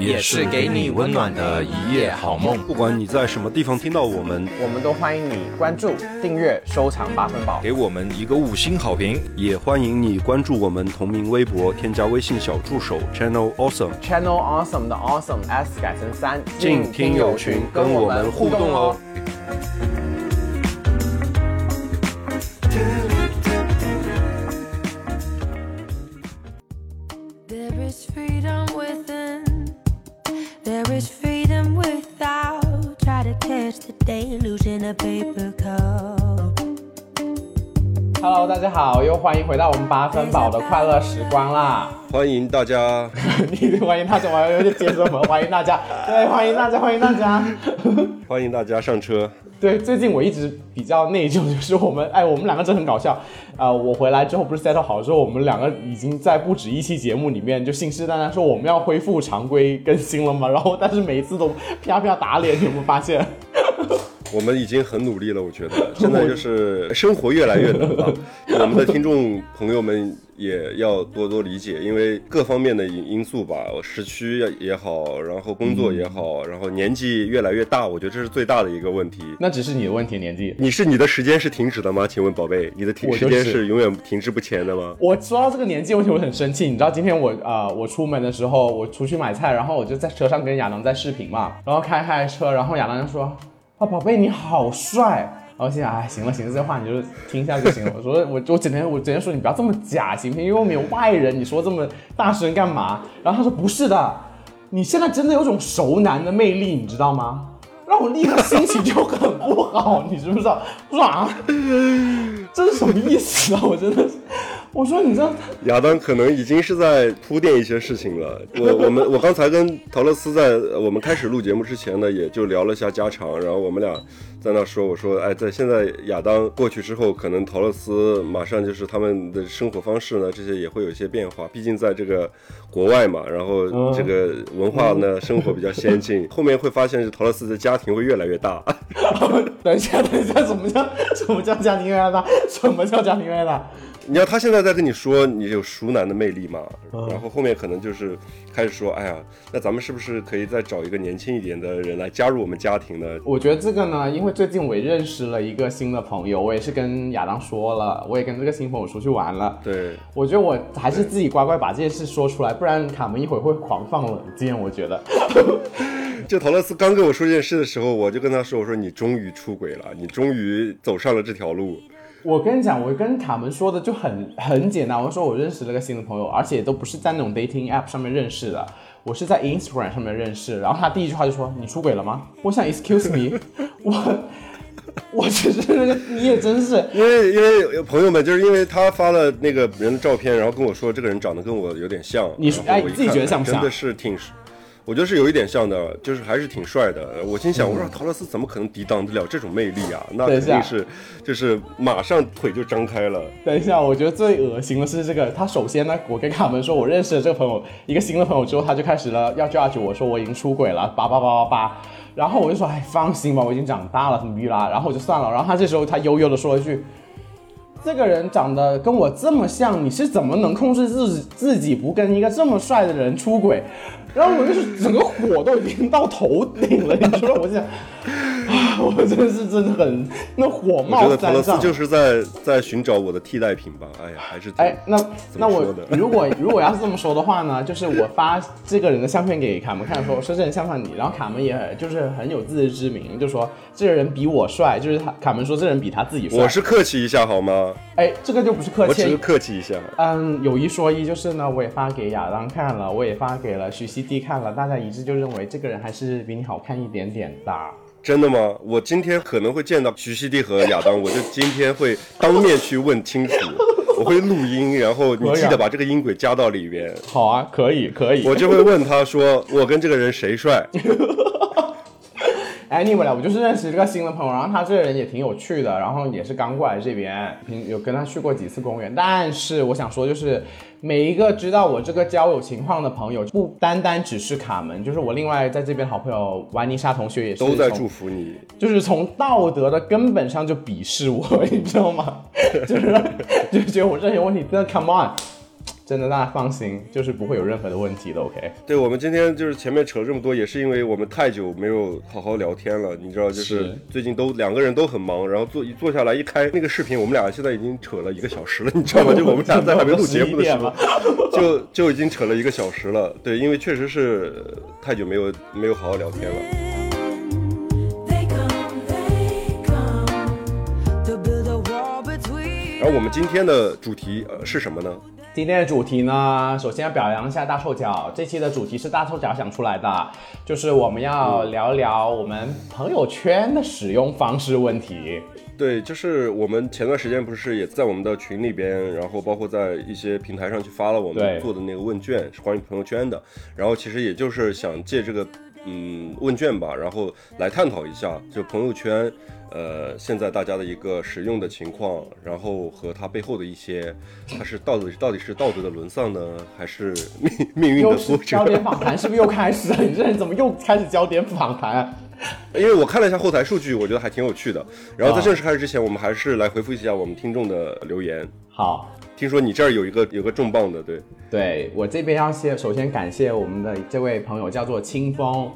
也是给你温暖的一夜好梦。不管你在什么地方听到我们，我们都欢迎你关注、订阅、收藏八分饱。给我们一个五星好评。也欢迎你关注我们同名微博，添加微信小助手 Channel Awesome。Channel Awesome 的 Awesome S 改成三，进听友群跟我们互动哦。好，又欢迎回到我们八分饱的快乐时光啦！欢迎大家，你欢迎大家，我有点接什么？欢迎大家，对，欢迎大家，欢迎大家。欢迎大家上车。对，最近我一直比较内疚，就是我们，哎，我们两个真的很搞笑。呃，我回来之后不是 settle 好之后，我们两个已经在不止一期节目里面就信誓旦旦说我们要恢复常规更新了嘛，然后但是每一次都啪啪打脸，你有没有发现？我们已经很努力了，我觉得 现在就是生活越来越难了。我们的听众朋友们也要多多理解，因为各方面的因因素吧，时区也好，然后工作也好，然后年纪越来越大，我觉得这是最大的一个问题。那只是你的问题，年纪。你是你的时间是停止的吗？请问宝贝，你的停时间是永远停滞不前的吗？我说到这个年纪问题，我很生气。你知道今天我呃，我出门的时候，我出去买菜，然后我就在车上跟亚当在视频嘛，然后开开车，然后亚当就说：“啊，宝贝你好帅。”然后心想，哎，行了行了，这话你就听一下就行了。我说我我整天我整天说你不要这么假，行不行？因为我们有外人，你说这么大声干嘛？然后他说不是的，你现在真的有种熟男的魅力，你知道吗？让我立刻心情就很不好，你知不知道？我说啊，这是什么意思啊？我真的是，我说你这亚当可能已经是在铺垫一些事情了。我我们我刚才跟陶乐斯在呃我们开始录节目之前呢，也就聊了一下家常，然后我们俩在那说，我说，哎，在现在亚当过去之后，可能陶乐斯马上就是他们的生活方式呢，这些也会有一些变化。毕竟在这个国外嘛，然后这个文化呢，生活比较先进，后面会发现陶乐斯的家庭会越来越大。等一下，等一下，什么叫什么叫家庭越来越大？什么叫家庭越来越大？你要他现在在跟你说你有熟男的魅力嘛，然后后面可能就是开始说，哎呀，那咱们是不是可以再找一个年轻一点的人来加入我们家庭呢？我觉得这个呢，因为最近我也认识了一个新的朋友，我也是跟亚当说了，我也跟这个新朋友出去玩了。对，我觉得我还是自己乖乖把这件事说出来，不然卡门一会儿会狂放冷箭。我觉得，就陶乐斯刚跟我说这件事的时候，我就跟他说，我说你终于出轨了，你终于走上了这条路。我跟你讲，我跟卡门说的就很很简单，我说我认识了个新的朋友，而且都不是在那种 dating app 上面认识的，我是在 Instagram 上面认识。然后他第一句话就说：“你出轨了吗？”我想 Excuse me，我 我只是那个你也真是。因为因为朋友们，就是因为他发了那个人的照片，然后跟我说这个人长得跟我有点像。你说哎你自己觉得像不像真的是挺，我觉得是有一点像的，就是还是挺帅的。我心想，我说陶乐斯怎么可能抵挡得了这种魅力啊？那肯定是就是马上腿就张开了。等一下，我觉得最恶心的是这个。他首先呢，我跟卡门说我认识了这个朋友，一个新的朋友之后，他就开始了要 judge 我说我已经出轨了，叭叭叭叭叭。然后我就说，哎，放心吧，我已经长大了，什么逼啦。然后我就算了。然后他这时候他悠悠的说了一句。这个人长得跟我这么像，你是怎么能控制自己自己不跟一个这么帅的人出轨？然后我就是整个火都已经到头顶了，你知道？我就想，啊，我真的是真的很那火我觉冒得陶乐斯三丈。就是在在寻找我的替代品吧。哎呀，还是挺哎，那那我如果如果要是这么说的话呢，就是我发这个人的相片给卡门看，说说这人像不像你，然后卡门也就是很有自知之明，就说这个人比我帅，就是他卡门说这人比他自己帅。我是客气一下好吗？哎，这个就不是客气我只是。客气一下。嗯，有一说一，就是呢，我也发给亚当看了，我也发给了徐熙娣看了，大家一致就认为这个人还是比你好看一点点的。真的吗？我今天可能会见到徐熙娣和亚当，我就今天会当面去问清楚，我会录音，然后你记得把这个音轨加到里边，好啊，可以可以。我就会问他说，我跟这个人谁帅？Anyway 啦，我就是认识这个新的朋友，然后他这个人也挺有趣的，然后也是刚过来这边，平有跟他去过几次公园。但是我想说，就是每一个知道我这个交友情况的朋友，不单单只是卡门，就是我另外在这边好朋友玩妮莎同学也是都在祝福你。就是从道德的根本上就鄙视我，你知道吗？就是 就觉得我这些问题真的 come on，真的大家放心，就是不会有任何的问题的，OK？对，我们今天就是前面扯了这么多，也是因为我们太久没有好好聊天了，你知道，就是是最近都两个人都很忙，然后坐一坐下来一开那个视频，我们俩现在已经扯了一个小时了，你知道吗？就我们俩在还没录节目的时候了，就就已经扯了一个小时了。对，因为确实是呃太久没有没有好好聊天了。They come, they come to build a wall between. 然后我们今天的主题呃是什么呢？今天的主题呢，首先要表扬一下大臭脚。这期的主题是大臭脚想出来的，就是我们要聊聊我们朋友圈的使用方式问题。对，就是我们前段时间不是也在我们的群里边，然后包括在一些平台上去发了我们做的那个问卷，是关于朋友圈的。然后其实也就是想借这个嗯问卷吧，然后来探讨一下，就朋友圈呃现在大家的一个使用的情况，然后和它背后的一些，它是到底到底是道德的沦丧呢，还是命命运的挫焦点？访谈，是不是又开始了？你这人怎么又开始焦点访谈？因为我看了一下后台数据，我觉得还挺有趣的。然后在啊正式开始之前，我们还是来回复一下我们听众的留言。好，听说你这儿有一个有个重磅的，对，对我这边要先首先感谢我们的这位朋友叫做清风，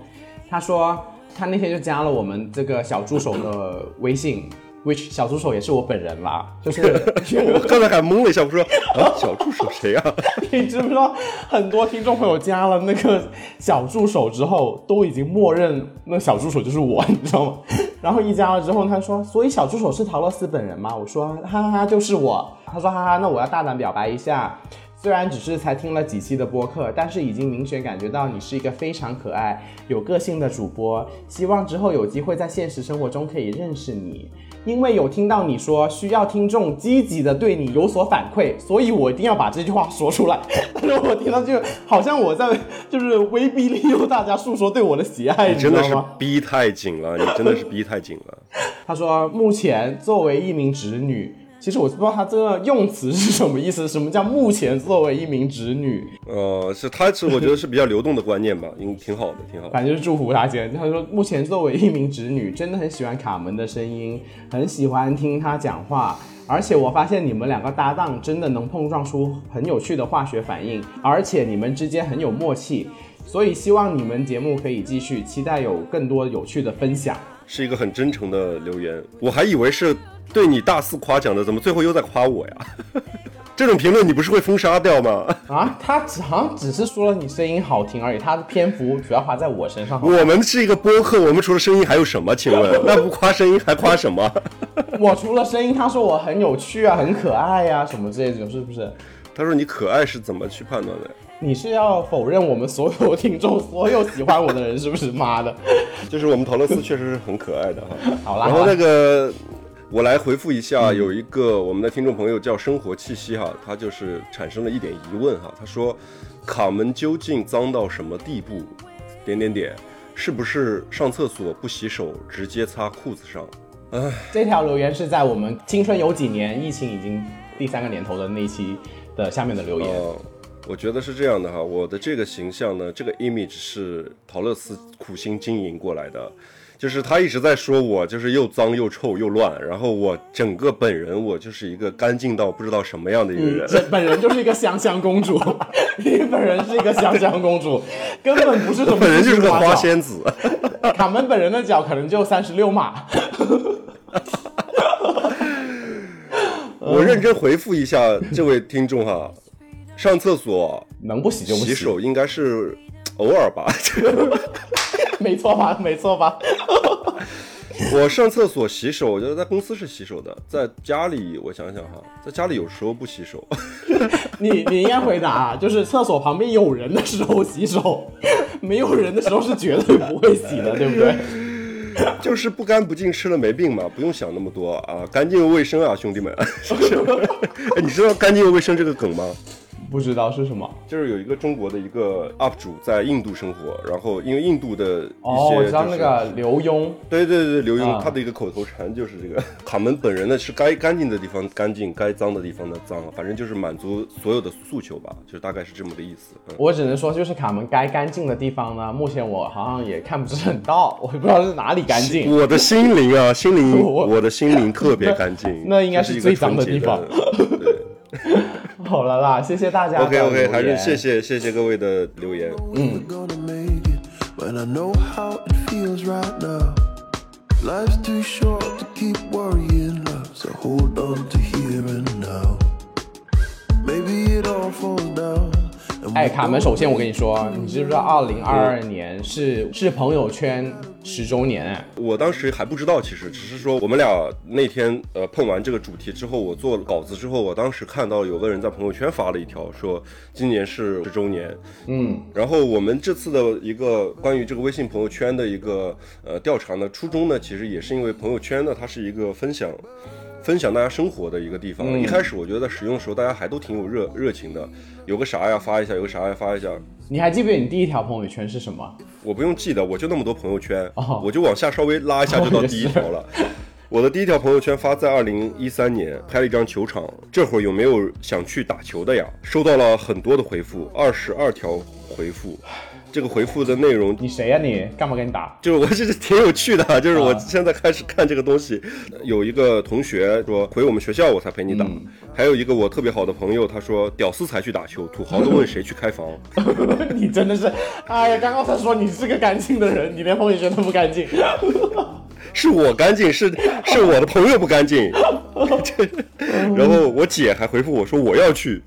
他说他那天就加了我们这个小助手的微信，which 小助手也是我本人啦，就是 我刚才还懵了一下，我说啊，小助手谁啊？你知不知道很多听众朋友加了那个小助手之后，都已经默认那小助手就是我，你知道吗？然后一加了之后，他说：“所以小助手是陶乐斯本人吗？”我说：“哈哈哈，就是我。”他说：“哈哈，那我要大胆表白一下。”虽然只是才听了几期的播客，但是已经明显感觉到你是一个非常可爱、有个性的主播。希望之后有机会在现实生活中可以认识你，因为有听到你说需要听众积极的对你有所反馈，所以我一定要把这句话说出来。但是我听到就好像我在就是威逼利诱大家诉说对我的喜爱，你真的是？逼太紧了，你真的是逼太紧了。他说，目前作为一名直女，其实我不知道他这个用词是什么意思。什么叫目前作为一名直女？呃，是他是我觉得是比较流动的观念吧，应挺好的，挺好的。反正就是祝福他先。他说，目前作为一名直女，真的很喜欢卡门的声音，很喜欢听他讲话。而且我发现你们两个搭档真的能碰撞出很有趣的化学反应，而且你们之间很有默契，所以希望你们节目可以继续，期待有更多有趣的分享。是一个很真诚的留言，我还以为是对你大肆夸奖的，怎么最后又在夸我呀？这种评论你不是会封杀掉吗？啊，他只好像只是说了你声音好听而已，他的篇幅主要花在我身上。我们是一个播客，我们除了声音还有什么？请问，那不夸声音还夸什么？我除了声音，他说我很有趣啊，很可爱呀、什么这种，是不是？他说你可爱是怎么去判断的？你是要否认我们所有听众、所有喜欢我的人是不是？妈的！就是我们陶乐斯确实是很可爱的哈。好啦，然后那个，我来回复一下，有一个我们的听众朋友叫生活气息哈，他就是产生了一点疑问哈，他说卡门究竟脏到什么地步？点点点，是不是上厕所不洗手直接擦裤子上？这条留言是在我们青春有几年，疫情已经第三个年头的那一期的下面的留言。呃，我觉得是这样的哈，我的这个形象呢，这个 image 是陶乐斯苦心经营过来的。就是他一直在说我就是又脏又臭又乱，然后我整个本人我就是一个干净到不知道什么样的一个人。这本人就是一个香香公主，你本人是一个香香公主，根本不是什么本人就是个花。仙子，卡门本人的脚可能就三十六码。我认真回复一下这位听众哈，上厕所能不洗就不洗手应该是 偶尔吧。没错吧？没错吧？我上厕所洗手，我觉得在公司是洗手的，在家里我想想哈，在家里有时候不洗手。你你应该回答，啊就是厕所旁边有人的时候洗手，没有人的时候是绝对不会洗的，对不对？就是不干不净吃了没病嘛，不用想那么多啊，干净又卫生啊，兄弟们？哎，你知道干净又卫生这个梗吗？不知道是什么。就是有一个中国的一个 UP 主在印度生活，然后因为印度的一些、哦，我知道那个刘墉，对对对，刘墉、啊他的一个口头禅就是这个卡门本人呢是该干净的地方干净，该脏的地方呢脏，反正就是满足所有的诉求吧，就大概是这么个意思。嗯，我只能说就是卡门该干净的地方呢，目前我好像也看不是很到，我也不知道是哪里干净。我的心灵啊，心灵，我我的心灵特别 干净，那应该是最脏的地方对好了啦，谢谢大家，OK OK，还是谢谢谢谢各位的留言。we're gonna make it. But I know how it feels right now. Life's too short to keep worrying, love. So hold on to here and now. Maybe it all falls down. and 哎卡门首先我跟你说，你知不知道二零二二年是是朋友圈十周年？哎，我当时还不知道，其实只是说我们俩那天呃碰完这个主题之后，我做稿子之后，我当时看到有个人在朋友圈发了一条，说今年是十周年。嗯，然后我们这次的一个关于这个微信朋友圈的一个呃调查呢，初衷呢，其实也是因为朋友圈呢，它是一个分享。分享大家生活的一个地方。嗯一开始我觉得在使用的时候，大家还都挺有热热情的，有个啥呀发一下，有个啥呀发一下。你还记不记得你第一条朋友圈是什么？我不用记得，我就那么多朋友圈，哦我就往下稍微拉一下就到第一条了。我的第一条朋友圈发在二零一三年，拍了一张球场。这会儿有没有想去打球的呀？收到了很多的回复，二十二条回复。这个回复的内容你谁呀、你？干嘛跟你打？就是我这是挺有趣的，就是我啊现在开始看这个东西，有一个同学说回我们学校我才陪你打，还有一个我特别好的朋友他说屌丝才去打球，土豪都问谁去开房。你真的是，哎呀，刚刚他说你是个干净的人，你连朋友圈都不干净。是我干净，是是我的朋友不干净。这然后我姐还回复我说我要去，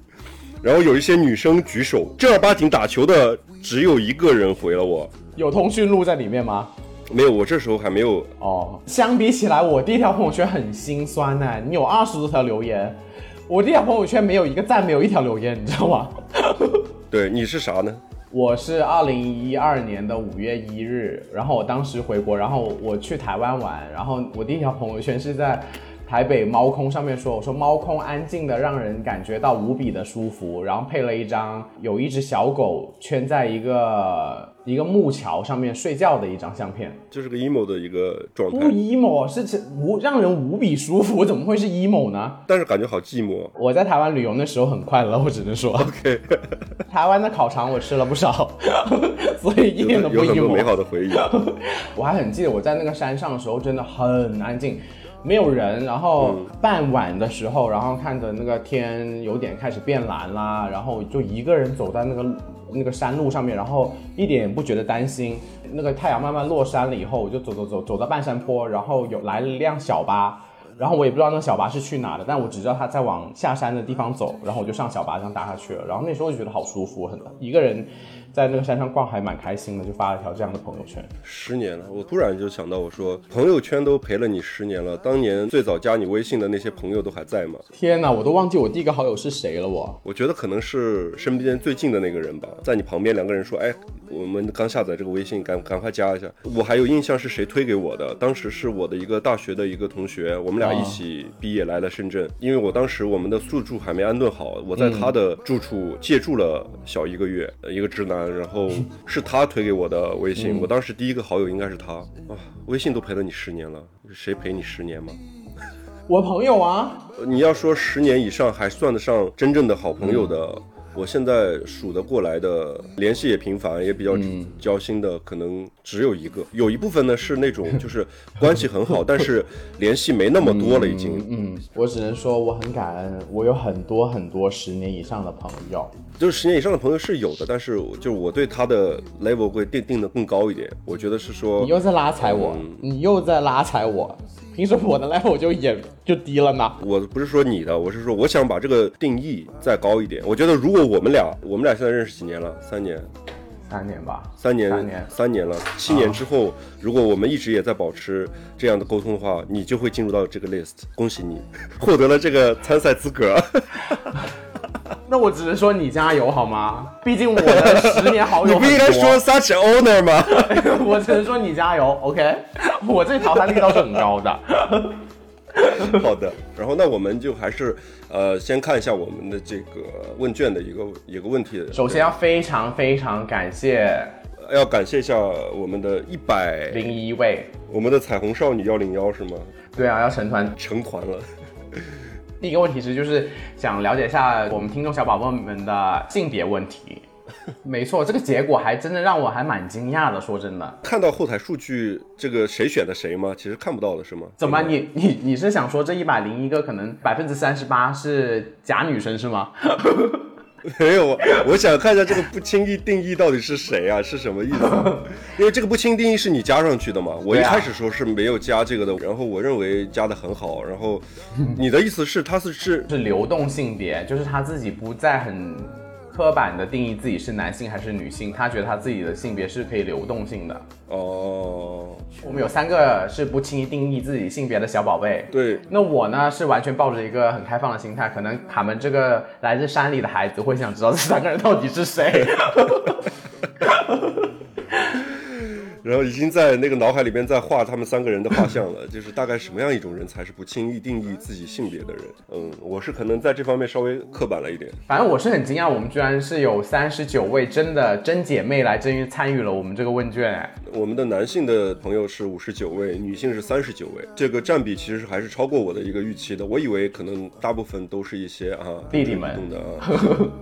然后有一些女生举手，正儿八经打球的只有一个人回了我，有通讯录在里面吗？没有，我这时候还没有。哦，相比起来，我第一条朋友圈很心酸呢。你有二十多条留言，我第一条朋友圈没有一个赞，没有一条留言，你知道吗？对，你是啥呢？我是二零一二年的五月一日，然后我当时回国，然后我去台湾玩，然后我第一条朋友圈是在台北猫空上面说，我说猫空安静的让人感觉到无比的舒服，然后配了一张有一只小狗圈在一个一个木桥上面睡觉的一张相片，就是个 emo 的一个状态不，emo 是是无让人无比舒服，怎么会是 emo 呢？但是感觉好寂寞。我在台湾旅游那时候很快乐，我只能说。OK，台湾的烤肠我吃了不少，所以一点都不有很多美 emo。好的回忆。我还很记得我在那个山上的时候真的很安静，没有人。然后傍晚的时候，然后看着那个天有点开始变蓝啦，然后就一个人走在那个那个山路上面，然后一点也不觉得担心。那个太阳慢慢落山了以后，我就走走走走到半山坡，然后有来了一辆小巴。然后我也不知道那小巴是去哪的，但我只知道他在往下山的地方走，然后我就上小巴这样搭下去了。然后那时候就觉得好舒服，很一个人在那个山上逛还蛮开心的，就发了一条这样的朋友圈。十年了，我突然就想到，我说朋友圈都陪了你十年了，当年最早加你微信的那些朋友都还在吗？天哪，我都忘记我第一个好友是谁了我。我觉得可能是身边最近的那个人吧，在你旁边，两个人说：“哎，我们刚下载这个微信，赶赶快加一下。”我还有印象是谁推给我的，当时是我的一个大学的一个同学，我们俩一起毕业来了深圳，因为我当时我们的宿住还没安顿好，我在他的住处借住了小一个月，呃一个直男，然后是他推给我的微信，我当时第一个好友应该是他。啊，微信都陪了你十年了，谁陪你十年吗？我朋友啊，呃你要说十年以上还算得上真正的好朋友的，我现在数得过来的，联系也频繁，也比较交心的，可能只有一个。有一部分呢是那种就是关系很好，但是联系没那么多了，已经。嗯，我只能说我很感恩，我有很多很多十年以上的朋友。就是十年以上的朋友是有的，但是就是我对他的 level 会定定的更高一点。我觉得是说你，又在拉踩我，你又在拉踩我，凭什么我的 level 就也就低了呢？我不是说你的，我是说我想把这个定义再高一点。我觉得如果我们俩，我们俩现在认识几年了？三年。三年吧，三年，三年三年了，七年之后，如果我们一直也在保持这样的沟通的话，你就会进入到这个 list，恭喜你获得了这个参赛资格。那我只能说你加油好吗？毕竟我的十年好友 你不应该说 such honor 吗？我只能说你加油，OK？我这淘汰率倒是很高的。好的，然后那我们就还是呃先看一下我们的这个问卷的一个一个问题。首先要非常非常感谢要感谢一下我们的一百零一位，我们的彩虹少女幺零幺是吗？对啊，要成团。成团了。第一个问题是就是想了解一下我们听众小宝宝们的性别问题。没错，这个结果还真的让我还蛮惊讶的。说真的，看到后台数据，这个谁选的谁吗？其实看不到的是吗？怎么你你你是想说这一百零一个可能百分之三十八是假女生是吗？没有，我想看一下这个不轻易定义到底是谁啊？是什么意思？因为这个不轻定义是你加上去的嘛。我一开始说是没有加这个的，然后我认为加的很好。然后你的意思是他是是是流动性别，就是他自己不再很刻板的定义自己是男性还是女性，他觉得他自己的性别是可以流动性的。哦，我们有三个是不轻易定义自己性别的小宝贝。对，那我呢是完全抱着一个很开放的心态，可能他们这个来自山里的孩子会想知道这三个人到底是谁。然后已经在那个脑海里边在画他们三个人的画像了，就是大概什么样一种人才是不轻易定义自己性别的人。嗯，我是可能在这方面稍微刻板了一点。反正我是很惊讶，我们居然是有三十九位真的真姐妹来真参与了我们这个问卷。哎我们的男性的朋友是五十九位，女性是三十九位，这个占比其实还是超过我的一个预期的。我以为可能大部分都是一些啊弟弟们的啊，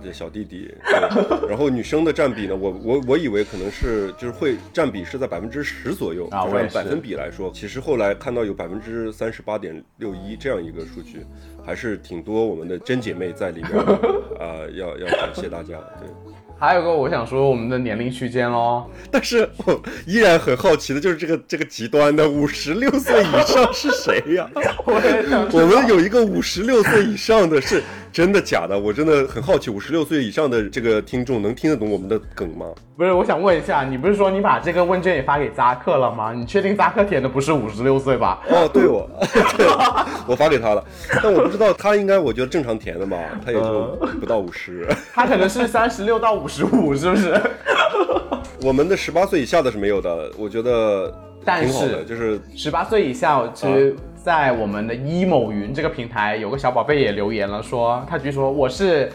这小弟弟。对然后女生的占比呢，我我我以为可能是就是会占比是在百分之十左右按百分比来说，其实后来看到有百分之三十八点六一这样一个数据，还是挺多我们的真姐妹在里面 啊、要要感谢大家。对。还有个我想说我们的年龄区间喽，但是我依然很好奇的就是这个这个极端的五十六岁以上是谁呀？我我们有一个五十六岁以上的是真的假的？我真的很好奇，五十六岁以上的这个听众能听得懂我们的梗吗？不是，我想问一下，你不是说你把这个问卷也发给扎克了吗？你确定扎克填的不是五十六岁吧？哦，对我，对我发给他了，但我不知道他应该，我觉得正常填的嘛，他也就不到五十。他可能是三十六到五十五，是不是？我们的十八岁以下的是没有的，我觉得但是就是十八岁以下，其实，在我们的一某云这个平台，有个小宝贝也留言了说，他据说我是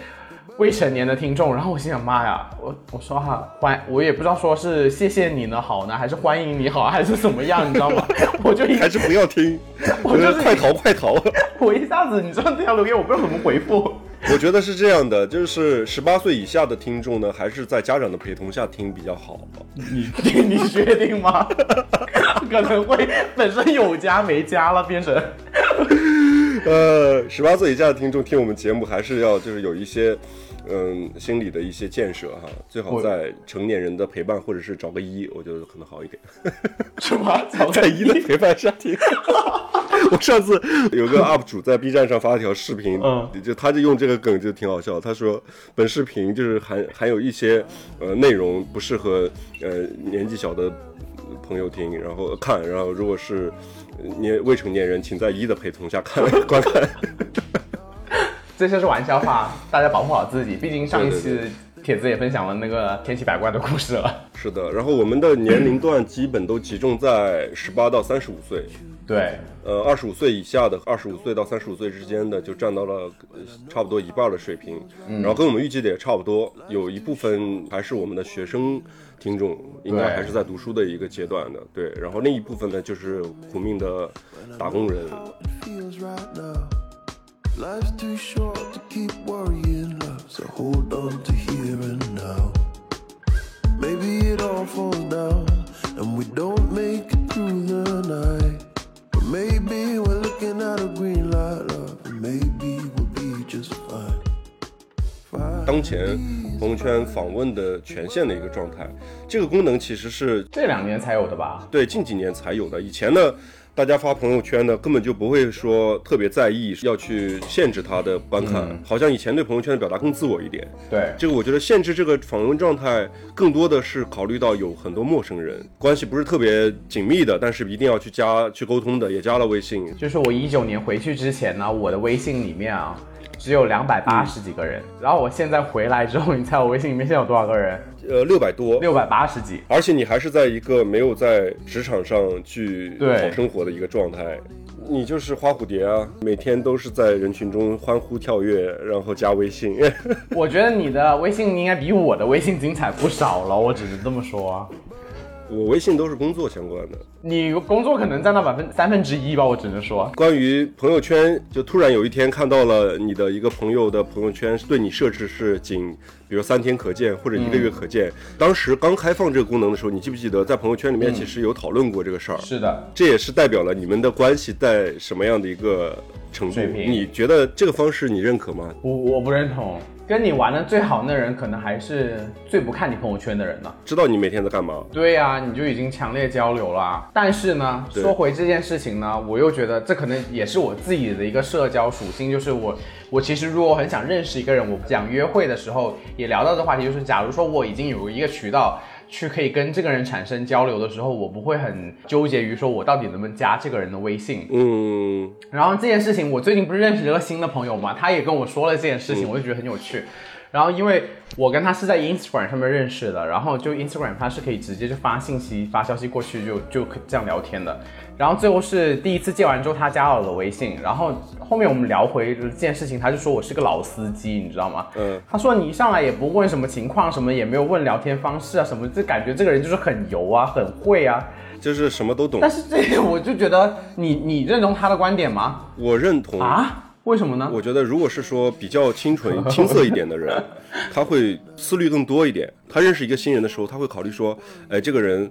未成年的听众，然后我心想，妈呀，我我说哈欢，我也不知道说是谢谢你呢好呢，还是欢迎你好，还是怎么样，你知道吗？我就一还是不要听，我就是快逃快逃。我一下子，你知道这条留言我不知道怎么回复。我觉得是这样的，就是十八岁以下的听众呢，还是在家长的陪同下听比较好。你你确定吗？可能会本身有家没家了，变成 呃，十八岁以下的听众听我们节目，还是要就是有一些，嗯，心理的一些建设哈，最好在成年人的陪伴，或者是找个一，我觉得可能好一点，什么？在一的陪伴下听。我上次 有个 UP 主在 B 站上发了条视频，嗯就他就用这个梗就挺好笑。他说本视频就是含含有一些呃内容不适合呃年纪小的朋友听，然后看，然后如果是呃年未成年人，请在一的陪同下看观看。这些是玩笑话，大家保护好自己。毕竟上一对期帖子也分享了那个千奇百怪的故事了。是的，然后我们的年龄段基本都集中在十八到三十五岁，对，呃，二十五岁以下的，二十五岁到三十五岁之间的，就占到了呃差不多一半的水平，然后跟我们预计的也差不多，有一部分还是我们的学生听众，应该还是在读书的一个阶段的，对，然后另一部分呢，就是苦命的打工人，it feels right now. Life's too short to keep worrying, love. So hold on to here and now. Maybe it all falls down and we don't make it through the night. Maybe we're looking at a green light, love. Maybe we'll be just fine. Fine. 当前朋友圈访问的权限的一个状态，这个功能其实是这两年才有的吧？对，近几年才有的。以前呢，大家发朋友圈呢，根本就不会说特别在意要去限制他的观看，好像以前对朋友圈的表达更自我一点。对，这个我觉得限制这个访问状态，更多的是考虑到有很多陌生人，关系不是特别紧密的，但是一定要去加去沟通的，也加了微信。就是我一九年回去之前呢，我的微信里面啊。只有两百八十几个人，然后我现在回来之后，你猜我微信里面现在有多少个人？呃，六百多，六百八十几。而且你还是在一个没有在职场上去对讨生活的一个状态。你就是花蝴蝶啊，每天都是在人群中欢呼跳跃，然后加微信。我觉得你的微信应该比我的微信精彩不少了，我只是这么说。我微信都是工作相关的。你工作可能占到百分三分之一吧，我只能说。关于朋友圈，就突然有一天看到了你的一个朋友的朋友圈，对你设置是仅，比如三天可见或者一个月可见。当时刚开放这个功能的时候，你记不记得在朋友圈里面其实有讨论过这个事儿？是的，这也是代表了你们的关系在什么样的一个程度？水平你觉得这个方式你认可吗？我我不认同。跟你玩的最好那人，可能还是最不看你朋友圈的人呢。知道你每天在干嘛？对呀、你就已经强烈交流了。但是呢，说回这件事情呢，我又觉得这可能也是我自己的一个社交属性，就是我我其实如果很想认识一个人，我讲约会的时候也聊到的话题，就是假如说我已经有一个渠道。去可以跟这个人产生交流的时候，我不会很纠结于说我到底能不能加这个人的微信。嗯，然后这件事情，我最近不是认识了个新的朋友嘛，他也跟我说了这件事情，我就觉得很有趣。然后因为我跟他是在 Instagram 上面认识的，然后就 Instagram 它是可以直接就发信息、发消息过去就就可以这样聊天的。然后最后是第一次见完之后，他加了我的微信，然后后面我们聊回这件事情，他就说我是个老司机，你知道吗？嗯，他说你一上来也不问什么情况，什么也没有问聊天方式啊，什么，就感觉这个人就是很油啊，很会啊。就是什么都懂但。是这个我就觉得你你认同他的观点吗？我认同啊？为什么呢？我觉得，如果是说比较清纯、青涩一点的人，他会思虑更多一点。他认识一个新人的时候，他会考虑说，哎，这个人，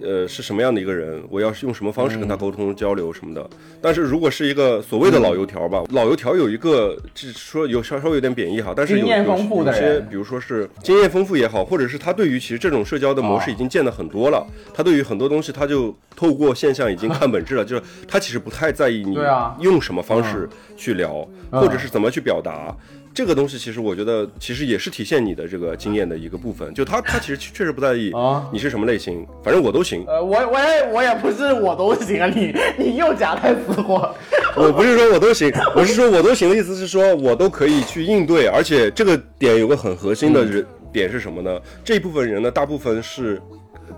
呃，是什么样的一个人？我要是用什么方式跟他沟通、交流什么的。但是如果是一个所谓的老油条吧，老油条有一个，就是说有稍稍微有点贬义哈，但是有经验丰富的有些人比如说是经验丰富也好，或者是他对于其实这种社交的模式已经见得很多了，他对于很多东西他就透过现象已经 看本质了，就是他其实不太在意你用什么方式去聊，嗯或者是怎么去表达。这个东西其实我觉得，其实也是体现你的这个经验的一个部分。就他他 其实确实不在意啊你是什么类型，反正我都行。呃，我我也我也不是我都行啊，你 你又夹带私货。我不是说我都行，我是说我都行的意思是说我都可以去应对，而且这个点有个很核心的嗯人、点是什么呢？这一部分人呢，大部分是。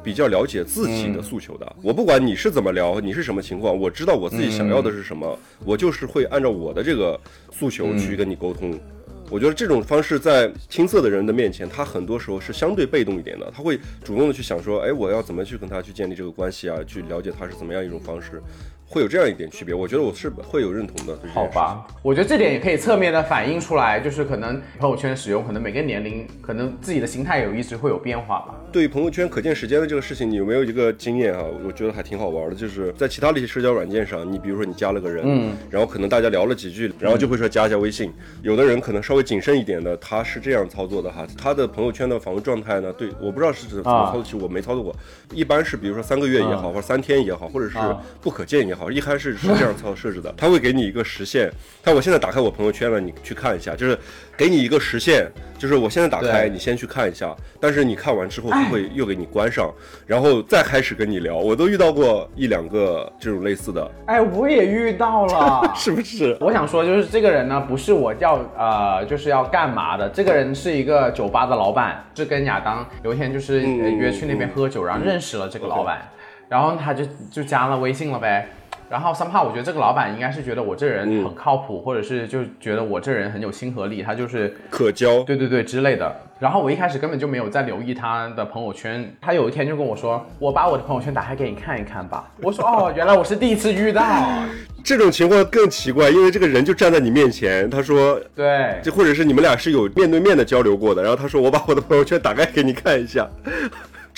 比较了解自己的诉求的，我不管你是怎么聊，你是什么情况，我知道我自己想要的是什么，我就是会按照我的这个诉求去跟你沟通。我觉得这种方式在青涩的人的面前，他很多时候是相对被动一点的，他会主动的去想说，哎，我要怎么去跟他去建立这个关系啊，去了解他是怎么样一种方式，会有这样一点区别。我觉得我是会有认同的。好吧，我觉得这点也可以侧面的反映出来，就是可能朋友圈使用，可能每个年龄，可能自己的心态有一直会有变化吧。对于朋友圈可见时间的这个事情，你有没有一个经验啊？我觉得还挺好玩的，就是在其他的一些社交软件上，你比如说你加了个人，嗯，然后可能大家聊了几句，然后就会说加一下微信。有的人可能稍微谨慎一点的，他是这样操作的哈，他的朋友圈的访问状态呢，对，我不知道是怎么啊操作，其实我没操作过，一般是比如说三个月也好，或者三天也好，或者是啊不可见也好，一开始是这样操设置的，他会给你一个时限，他我现在打开我朋友圈了，你去看一下，就是给你一个时限，就是我现在打开，你先去看一下，但是你看完之后，他会又给你关上，然后再开始跟你聊。我都遇到过一两个这种类似的，哎，我也遇到了。是不是？我想说，就是这个人呢，不是我要呃，就是要干嘛的。这个人是一个酒吧的老板，是跟亚当有一天就是、约去那边喝酒，然后认识了这个老板，然后他就就加了微信了呗。然后 somehow 我觉得这个老板应该是觉得我这人嗯很靠谱，或者是就觉得我这人很有亲和力，他就是可交，对对对之类的。然后我一开始根本就没有在留意他的朋友圈，他有一天就跟我说：“我把我的朋友圈打开给你看一看吧。”我说：“哦，原来我是第一次遇到。这种情况更奇怪，因为这个人就站在你面前，他说”对，就或者是你们俩是有面对面的交流过的，然后他说我把我的朋友圈打开给你看一下。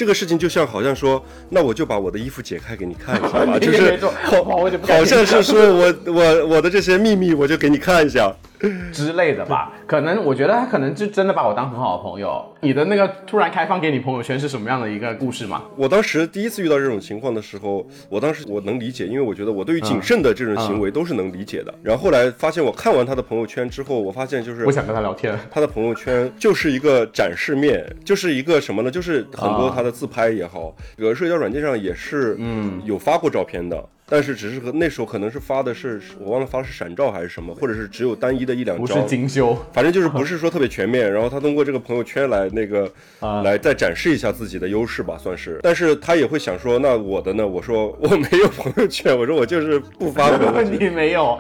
这个事情就像好像说，那我就把我的衣服解开给你看一下吧，就是那种哇我就好像是说我我我的这些秘密我就给你看一下。之类的吧。可能我觉得他可能就真的把我当很好的朋友。你的那个突然开放给你朋友圈是什么样的一个故事吗？我当时第一次遇到这种情况的时候，我当时我能理解，因为我觉得我对于谨慎的这种行为都是能理解的。然后后来发现，我看完他的朋友圈之后，我发现就是我想跟他聊天。他的朋友圈就是一个展示面，就是一个什么呢？就是很多他的自拍也好，有的社交软件上也是，嗯，有发过照片的。但是只是和那时候可能是发的是我忘了发的是闪照还是什么，或者是只有单一的一两张不张，是精修，反正就是不是说特别全面，然后他通过这个朋友圈来那个、啊来再展示一下自己的优势吧，算是。但是他也会想说，那我的呢？我说我没有朋友圈，我说我就是不发朋友圈，你没有，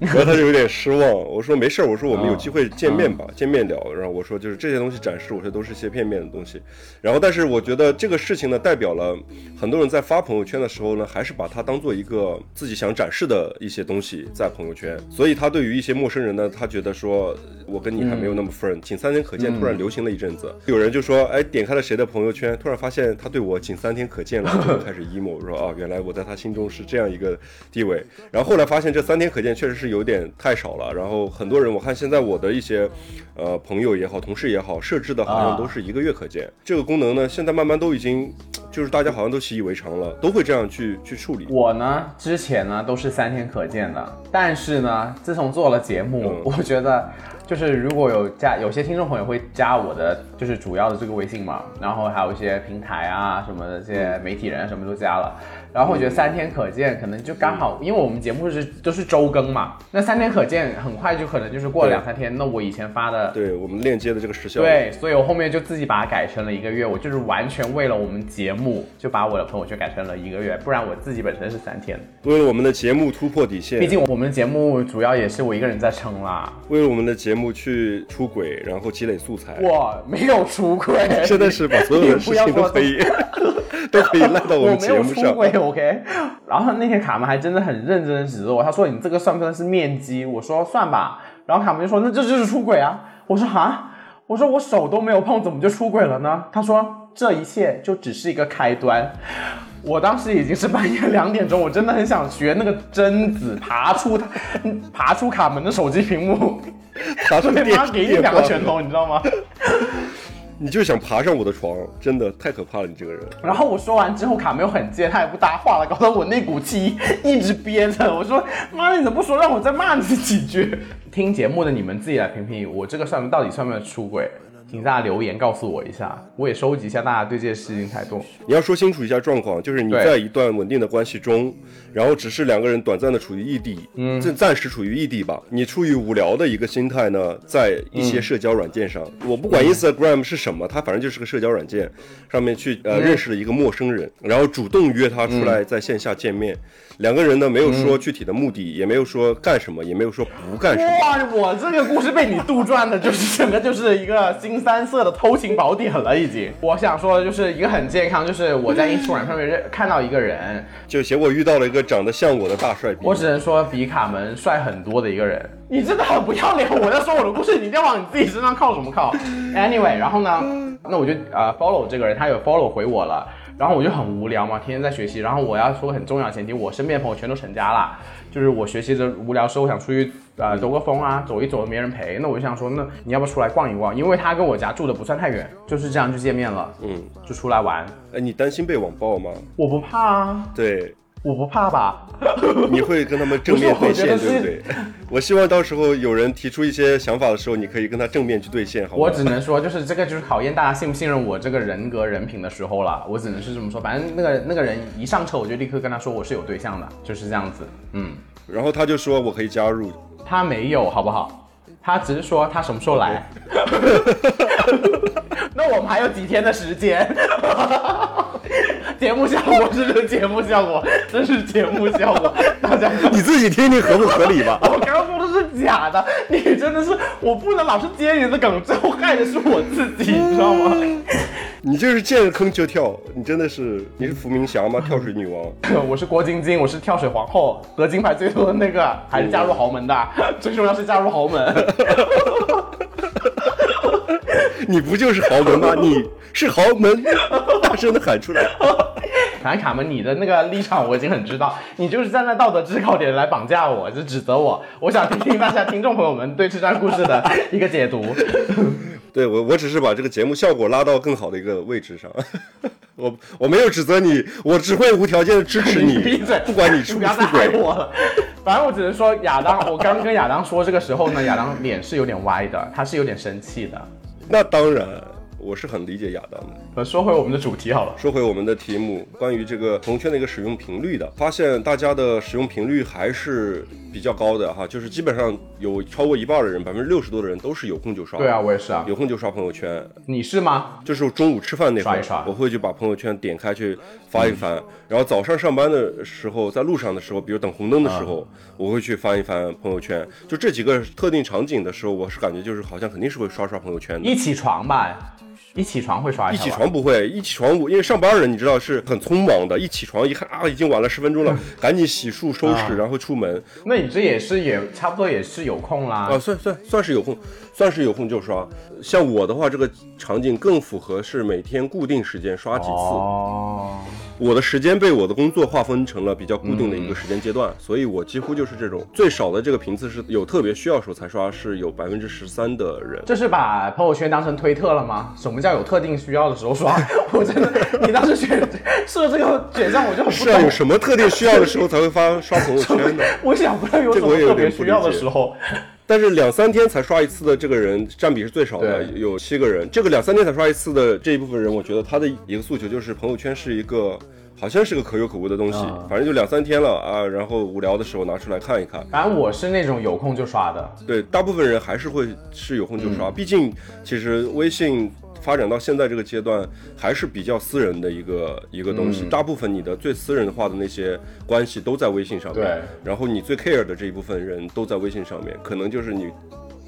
然后他就有点失望。我说没事儿，我说我们有机会见面嗯吧，见面聊。然后我说就是这些东西展示，我说都是一些片面的东西。然后但是我觉得这个事情呢，代表了很多人在发朋友圈的时候呢，还是把它当做一个自己想展示的一些东西在朋友圈。所以他对于一些陌生人呢，他觉得说我跟你还没有那么 friend，仅三天可见突然流行了一阵子。有人就说，哎，点开了谁的朋友圈，突然发现他对我仅三天可见了，就 开始 emo。我说啊，原来我在他心中是这样一个地位。然后后来发现这三天可见确实是有点太少了。然后很多人，我看现在我的一些呃朋友也好，同事也好，设置的好像都是一个月可见。这个功能呢，现在慢慢都已经就是大家好像都习以为常了，都会这样去去处理。我呢，之前呢都是三天可见的，但是呢，自从做了节目，嗯我觉得就是如果有加有些听众朋友会加我的就是主要的这个微信嘛，然后还有一些平台啊什么的这些媒体人什么都加了，然后我觉得三天可见可能就刚好，因为我们节目是都是周更嘛，那三天可见很快就可能就是过了两三天，那我以前发的对我们链接的这个时效，对，所以我后面就自己把它改成了一个月，我就是完全为了我们节目就把我的朋友圈改成了一个月，不然我自己本身是三天。为了我们的节目突破底线，毕竟我们的节目主要也是我一个人在撑啦，为了我们的节目去出轨，然后积累素材。我没有出轨，真的是把所有的事情都可以都可以 赖到我们节目上。OK。然后那天卡门还真的很认真的指着我，他说你这个算不算是面基？我说算吧。然后卡门就说那这就是出轨啊。我说哈，我说我手都没有碰，怎么就出轨了呢？他说这一切就只是一个开端。我当时已经是半夜两点钟，我真的很想学那个贞子爬出他，爬出卡门的手机屏幕，爬上对电妈给你两个拳头，你知道吗？你就想爬上我的床，真的太可怕了，你这个人。然后我说完之后，卡没有很接，他也不搭话了，搞得我那股气一直憋着。我说：“妈，你怎么不说让我再骂你几句？”听节目的你们自己来评评，我这个算到底算不算出轨？请大家留言告诉我一下，我也收集一下大家对这件事情态度。你要说清楚一下状况，就是你在一段稳定的关系中，然后只是两个人短暂的处于异地，嗯，暂暂时处于异地吧。你出于无聊的一个心态呢，在一些社交软件上，我不管 Instagram 是什么，它反正就是个社交软件，上面去呃、认识了一个陌生人，然后主动约他出来在线下见面。两个人呢没有说具体的目的，也没有说干什么，也没有说不干什么。哇，我这个故事被你杜撰的，就是整个就是一个新三色的偷情宝典了，已经。我想说的就是一个很健康，就是我在 Instagram 上面认看到一个人，就结果遇到了一个长得像我的大帅逼。我只能说比卡门帅很多的一个人。你真的很不要脸！我在说我的故事，你一定要往你自己身上靠什么靠？Anyway，然后呢，那我就呃 follow 这个人，他有 follow 回我了，然后我就很无聊嘛，天天在学习。然后我要说个很重要的前提，我身边的朋友全都成家了，就是我学习的无聊时候，我想出去呃兜个风啊，走一走，没人陪，那我就想说，那你要不要出来逛一逛？因为他跟我家住的不算太远，就是这样就见面了，嗯，就出来玩。哎，你担心被网暴吗？我不怕啊，对，我不怕吧？你会跟他们正面对线，对不对？我希望到时候有人提出一些想法的时候，你可以跟他正面去对线，好吗？我只能说，就是这个就是考验大家信不信任我这个人格人品的时候了。我只能是这么说，反正那个那个人一上车，我就立刻跟他说我是有对象的，就是这样子。嗯，然后他就说我可以加入，他没有，好不好？他只是说他什么时候来。那我们还有几天的时间。节目效果，这是节目效果，这是节目效果，大家。你自己听听合不合理吧？我刚刚说的是假的，你真的是，我不能老是接你的梗，最后害的是我自己，你知道吗？你就是见了坑就跳，你真的是你是伏明霞吗？跳水女王？我是郭晶晶，我是跳水皇后，得金牌最多的那个，还是嫁入豪门的，最重要是嫁入豪门。你不就是豪门吗？你是豪门，大声的喊出来。反正卡门，你的那个立场我已经很知道，你就是站在道德制高点来绑架我，就指责我。我想听听大家听众朋友们对这段故事的一个解读。对我，我只是把这个节目效果拉到更好的一个位置上。我我没有指责你，我只会无条件的支持你，闭嘴，不管你出不出不要再害轨。我了。反正我只能说，亚当，我刚跟亚当说这个时候呢，亚当脸是有点歪的，他是有点生气的。那当然，我是很理解亚当的。呃，说回我们的主题好了。说回我们的题目，关于这个朋友圈的一个使用频率的，发现大家的使用频率还是比较高的哈，就是基本上有超过一半的人，百分之六十多的人都是有空就刷。对啊，，我也是啊。有空就刷朋友圈。你是吗？就是中午吃饭那会儿刷一刷，我会去把朋友圈点开去翻一翻，然后早上上班的时候，在路上的时候，比如等红灯的时候，我会去翻一翻朋友圈。就这几个特定场景的时候，我是感觉就是好像肯定是会刷刷朋友圈的。一起床吧，一起床会刷一下。一起床不会，一起床我因为上班人你知道是很匆忙的，一起床一看啊已经晚了十分钟了，赶紧洗漱收拾，然后出门那你这也是也差不多也是有空啦。啊，算算算是有空，算是有空就刷。像我的话，这个场景更符合是每天固定时间刷几次。哦，我的时间被我的工作划分成了比较固定的一个时间阶段，所以我几乎就是这种最少的这个频次是有特别需要时候才刷，是有百分之十三的人。这是把朋友圈当成推特了吗？什么叫有特定需要的时候刷？我真的，你当时选设这个选项，我就很不是啊，有懂。什么特定需要的时候才会发刷朋友圈呢？我想不到有什么特别需要的时候。但是两三天才刷一次的这个人占比是最少的，有七个人。这个两三天才刷一次的这一部分人，我觉得他的一个诉求就是朋友圈是一个好像是个可有可无的东西，啊反正就两三天了啊，然后无聊的时候拿出来看一看。反正我是那种有空就刷的。对，大部分人还是会是有空就刷，毕竟其实微信发展到现在这个阶段，还是比较私人的一个一个东西。大部分你的最私人化的那些关系都在微信上面，对然后你最 care 的这一部分人都在微信上面，可能就是你。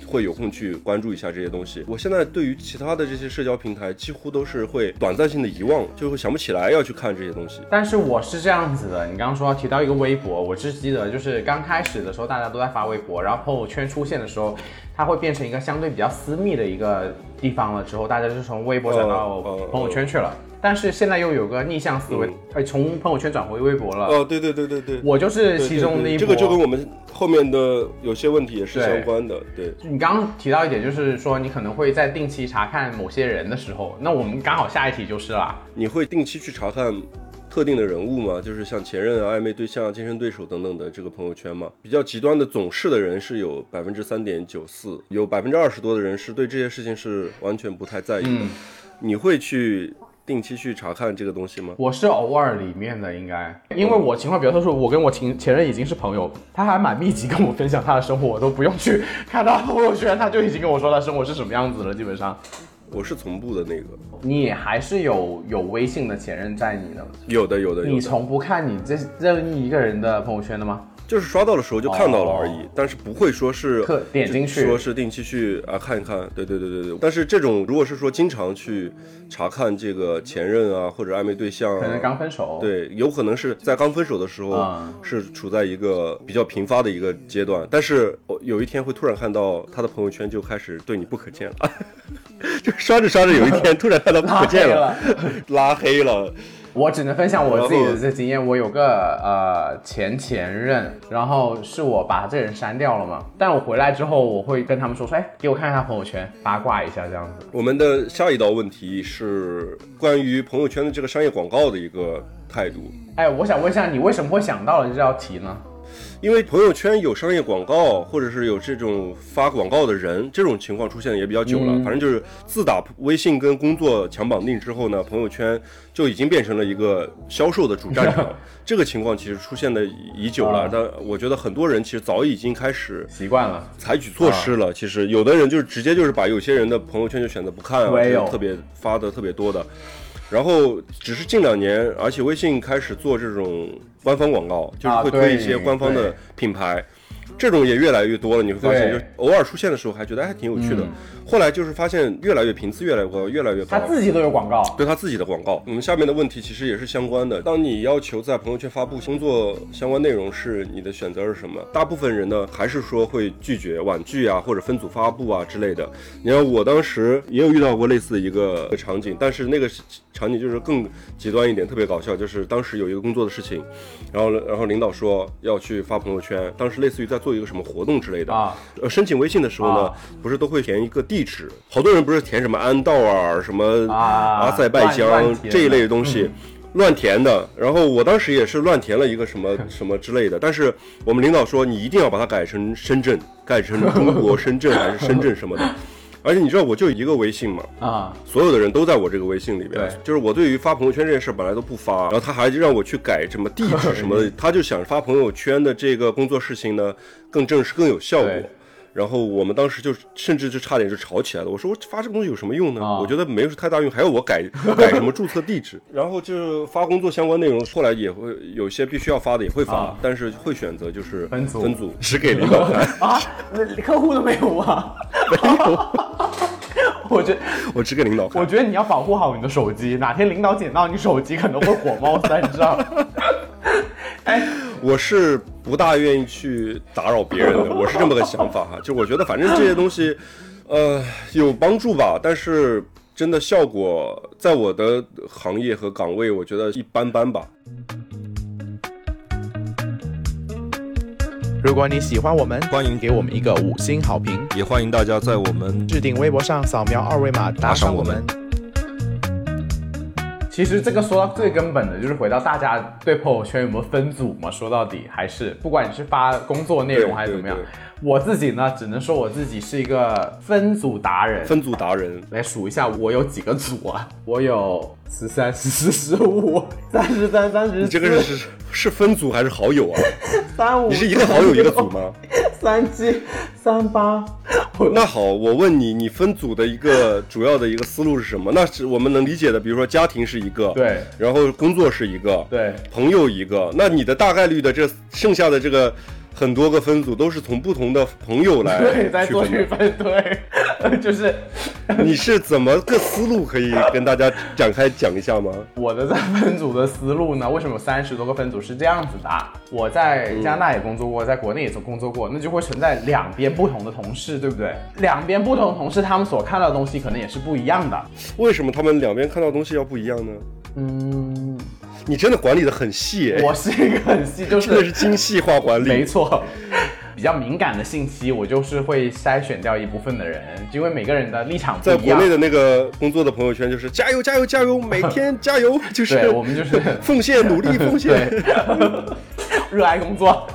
会有空去关注一下这些东西。我现在对于其他的这些社交平台，几乎都是会短暂性的遗忘，就会想不起来要去看这些东西。但是我是这样子的，你刚刚说提到一个微博，我只记得就是刚开始的时候大家都在发微博，然后朋友圈出现的时候，它会变成一个相对比较私密的一个地方了，之后大家就从微博转到朋友圈去了。但是现在又有个逆向思维，哎，从朋友圈转回微博了。哦，对对对对对，我就是其中的一波。对对这个就跟我们后面的有些问题也是相关的，对。你刚刚提到一点，就是说你可能会在定期查看某些人的时候，那我们刚好下一题就是啦。你会定期去查看特定的人物嘛？就是像前任啊、暧昧对象、啊、竞争对手等等的这个朋友圈嘛？比较极端的总是的人是有百分之三点九四，有百分之二十多的人是对这些事情是完全不太在意的。你会去定期去查看这个东西吗？我是偶尔里面的，应该，因为我情况比较特殊，我跟我前前任已经是朋友，他还蛮密集跟我分享他的生活，我都不用去看他朋友圈，他就已经跟我说他生活是什么样子了，基本上。我是从不的那个，你还是有有微信的前任在你的，有的有的有的，你从不看你这任意一个人的朋友圈的吗？就是刷到的时候就看到了而已，哦但是不会说是点进去说是定期去啊看一看，对对对对对。但是这种如果是说经常去查看这个前任啊或者暧昧对象、啊，可能刚分手。，对，有可能是在刚分手的时候，嗯是处在一个比较频发的一个阶段，但是我有一天会突然看到他的朋友圈就开始对你不可见了，就刷着刷着有一天突然看到不可见了，拉黑了。我只能分享我自己的这经验。我有个呃前前任，然后是我把这人删掉了嘛，但我回来之后，我会跟他们说说，哎，给我看看他朋友圈，八卦一下这样子。我们的下一道问题是关于朋友圈的这个商业广告的一个态度。哎，我想问一下，你为什么会想到了这道题呢？因为朋友圈有商业广告，或者是有这种发广告的人，这种情况出现的也比较久了。嗯反正就是自打微信跟工作强绑定之后呢，朋友圈就已经变成了一个销售的主战场。这个情况其实出现的已久了啊，但我觉得很多人其实早已经开始习惯了，采取措施了。其实有的人就是直接就是把有些人的朋友圈就选择不看啊，我也有就是特别发的特别多的。然后只是近两年，而且微信开始做这种官方广告，就是啊会推一些官方的品牌。这种也越来越多了，你会发现，就偶尔出现的时候还觉得哎还挺有趣的，后来就是发现越来越频次越来越高，越来越高。他自己都有广告。对他自己的广告。我们下面的问题其实也是相关的。当你要求在朋友圈发布工作相关内容时，你的选择是什么？大部分人呢，还是说会拒绝婉拒啊，或者分组发布啊之类的。你看，我当时也有遇到过类似的一个场景，但是那个场景就是更极端一点，特别搞笑。就是当时有一个工作的事情，然后然后领导说要去发朋友圈，当时类似于在做一个什么活动之类的啊。呃，申请微信的时候呢，啊不是都会填一个地址，好多人不是填什么安道尔什么啊阿塞拜疆这一类的东西。乱填的，然后我当时也是乱填了一个什么 什么之类的，但是我们领导说你一定要把它改成深圳，改成中国深圳还是深圳什么的，而且你知道我就一个微信嘛，啊，所有的人都在我这个微信里边。对，就是我对于发朋友圈这件事本来都不发，然后他还让我去改什么地址什么的，他就想发朋友圈的这个工作事情呢更正式更有效果。对。然后我们当时就甚至就差点就吵起来了。我说我发这个东西有什么用呢？啊我觉得没有太大用，还要我改 改什么注册地址。然后就是发工作相关内容，后来也会有些必须要发的也会发，啊但是会选择就是分组分组只给领导看。啊，那客户都没有啊？没有。我觉我只给领导看我。觉得你要保护好你的手机，哪天领导捡到你手机，可能会火冒三丈。哎，我是不大愿意去打扰别人的，我是这么个想法哈。就我觉得反正这些东西，呃，有帮助吧，但是真的效果在我的行业和岗位，我觉得一般般吧。如果你喜欢我们，欢迎给我们一个五星好评，也欢迎大家在我们置顶微博上扫描二维码打赏我们。其实这个说到最根本的，就是回到大家对朋友圈有没有分组嘛？说到底还是不管你是发工作内容还是怎么样对对，我自己呢，只能说我自己是一个分组达人。分组达人，来数一下，我有几个组啊？我有十三、十四、十五、三十三、三十你这个是是分组还是好友啊？三五，你是一个好友一个组吗？三七、三八，那好，我问你，你分组的一个主要的一个思路是什么？那是我们能理解的，比如说家庭是一个，对，然后工作是一个，对朋友一个，那你的大概率的这剩下的这个很多个分组都是从不同的朋友来 对在区做区分对，就是 你是怎么个思路可以跟大家展开讲一下吗？我的在分组的思路呢，为什么有三十多个分组是这样子的？我在加拿大也工作过，在国内也工作过，那就会存在两边不同的同事，对不对？两边不同的同事，他们所看到的东西可能也是不一样的。为什么他们两边看到的东西要不一样呢？嗯，你真的管理的很细 哎，我是一个很细，就是真的是是精细化管理。没错。比较敏感的信息，我就是会筛选掉一部分的人，因为每个人的立场不一样。在国内的那个工作的朋友圈就是加油加油加油，每天加油，就是对我们就是奉献努力奉献。热爱工作。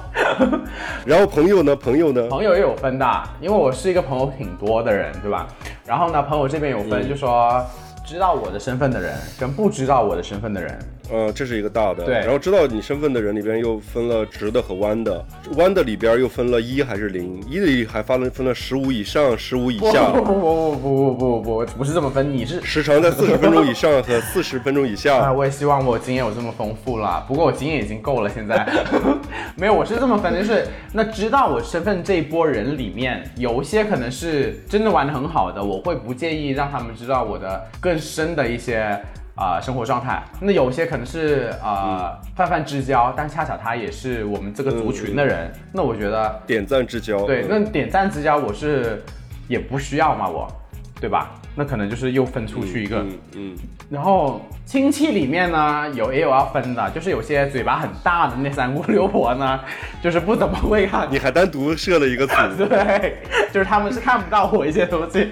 然后朋友呢，朋友呢，朋友也有分的，因为我是一个朋友挺多的人，对吧？然后呢，朋友这边有分，嗯就说知道我的身份的人跟不知道我的身份的人。呃，这是一个大的。对然后知道你身份的人里边又分了直的和弯的，弯的里边又分了一还是零，一的里还分了分了十五以上、十五以下，不不不不不不不不不是这么分，你是。时长在四十分钟以上和四十分钟以啊，下。我也希望我经验有这么丰富了，不过我经验已经够了。现在 没有，我是这么分的，就是那知道我身份这一波人里面，有一些可能是真的玩的很好的，我会不介意让他们知道我的更深的一些啊、生活状态。那有些可能是啊、泛泛之交，但恰巧他也是我们这个族群的人，那我觉得点赞之交，对，那点赞之交我是也不需要嘛，我对吧？那可能就是又分出去一个。嗯嗯，然后亲戚里面呢，有也有要分的，就是有些嘴巴很大的那三姑六婆呢，就是不怎么会看。你还单独设了一个组，对，就是他们是看不到我一些东西。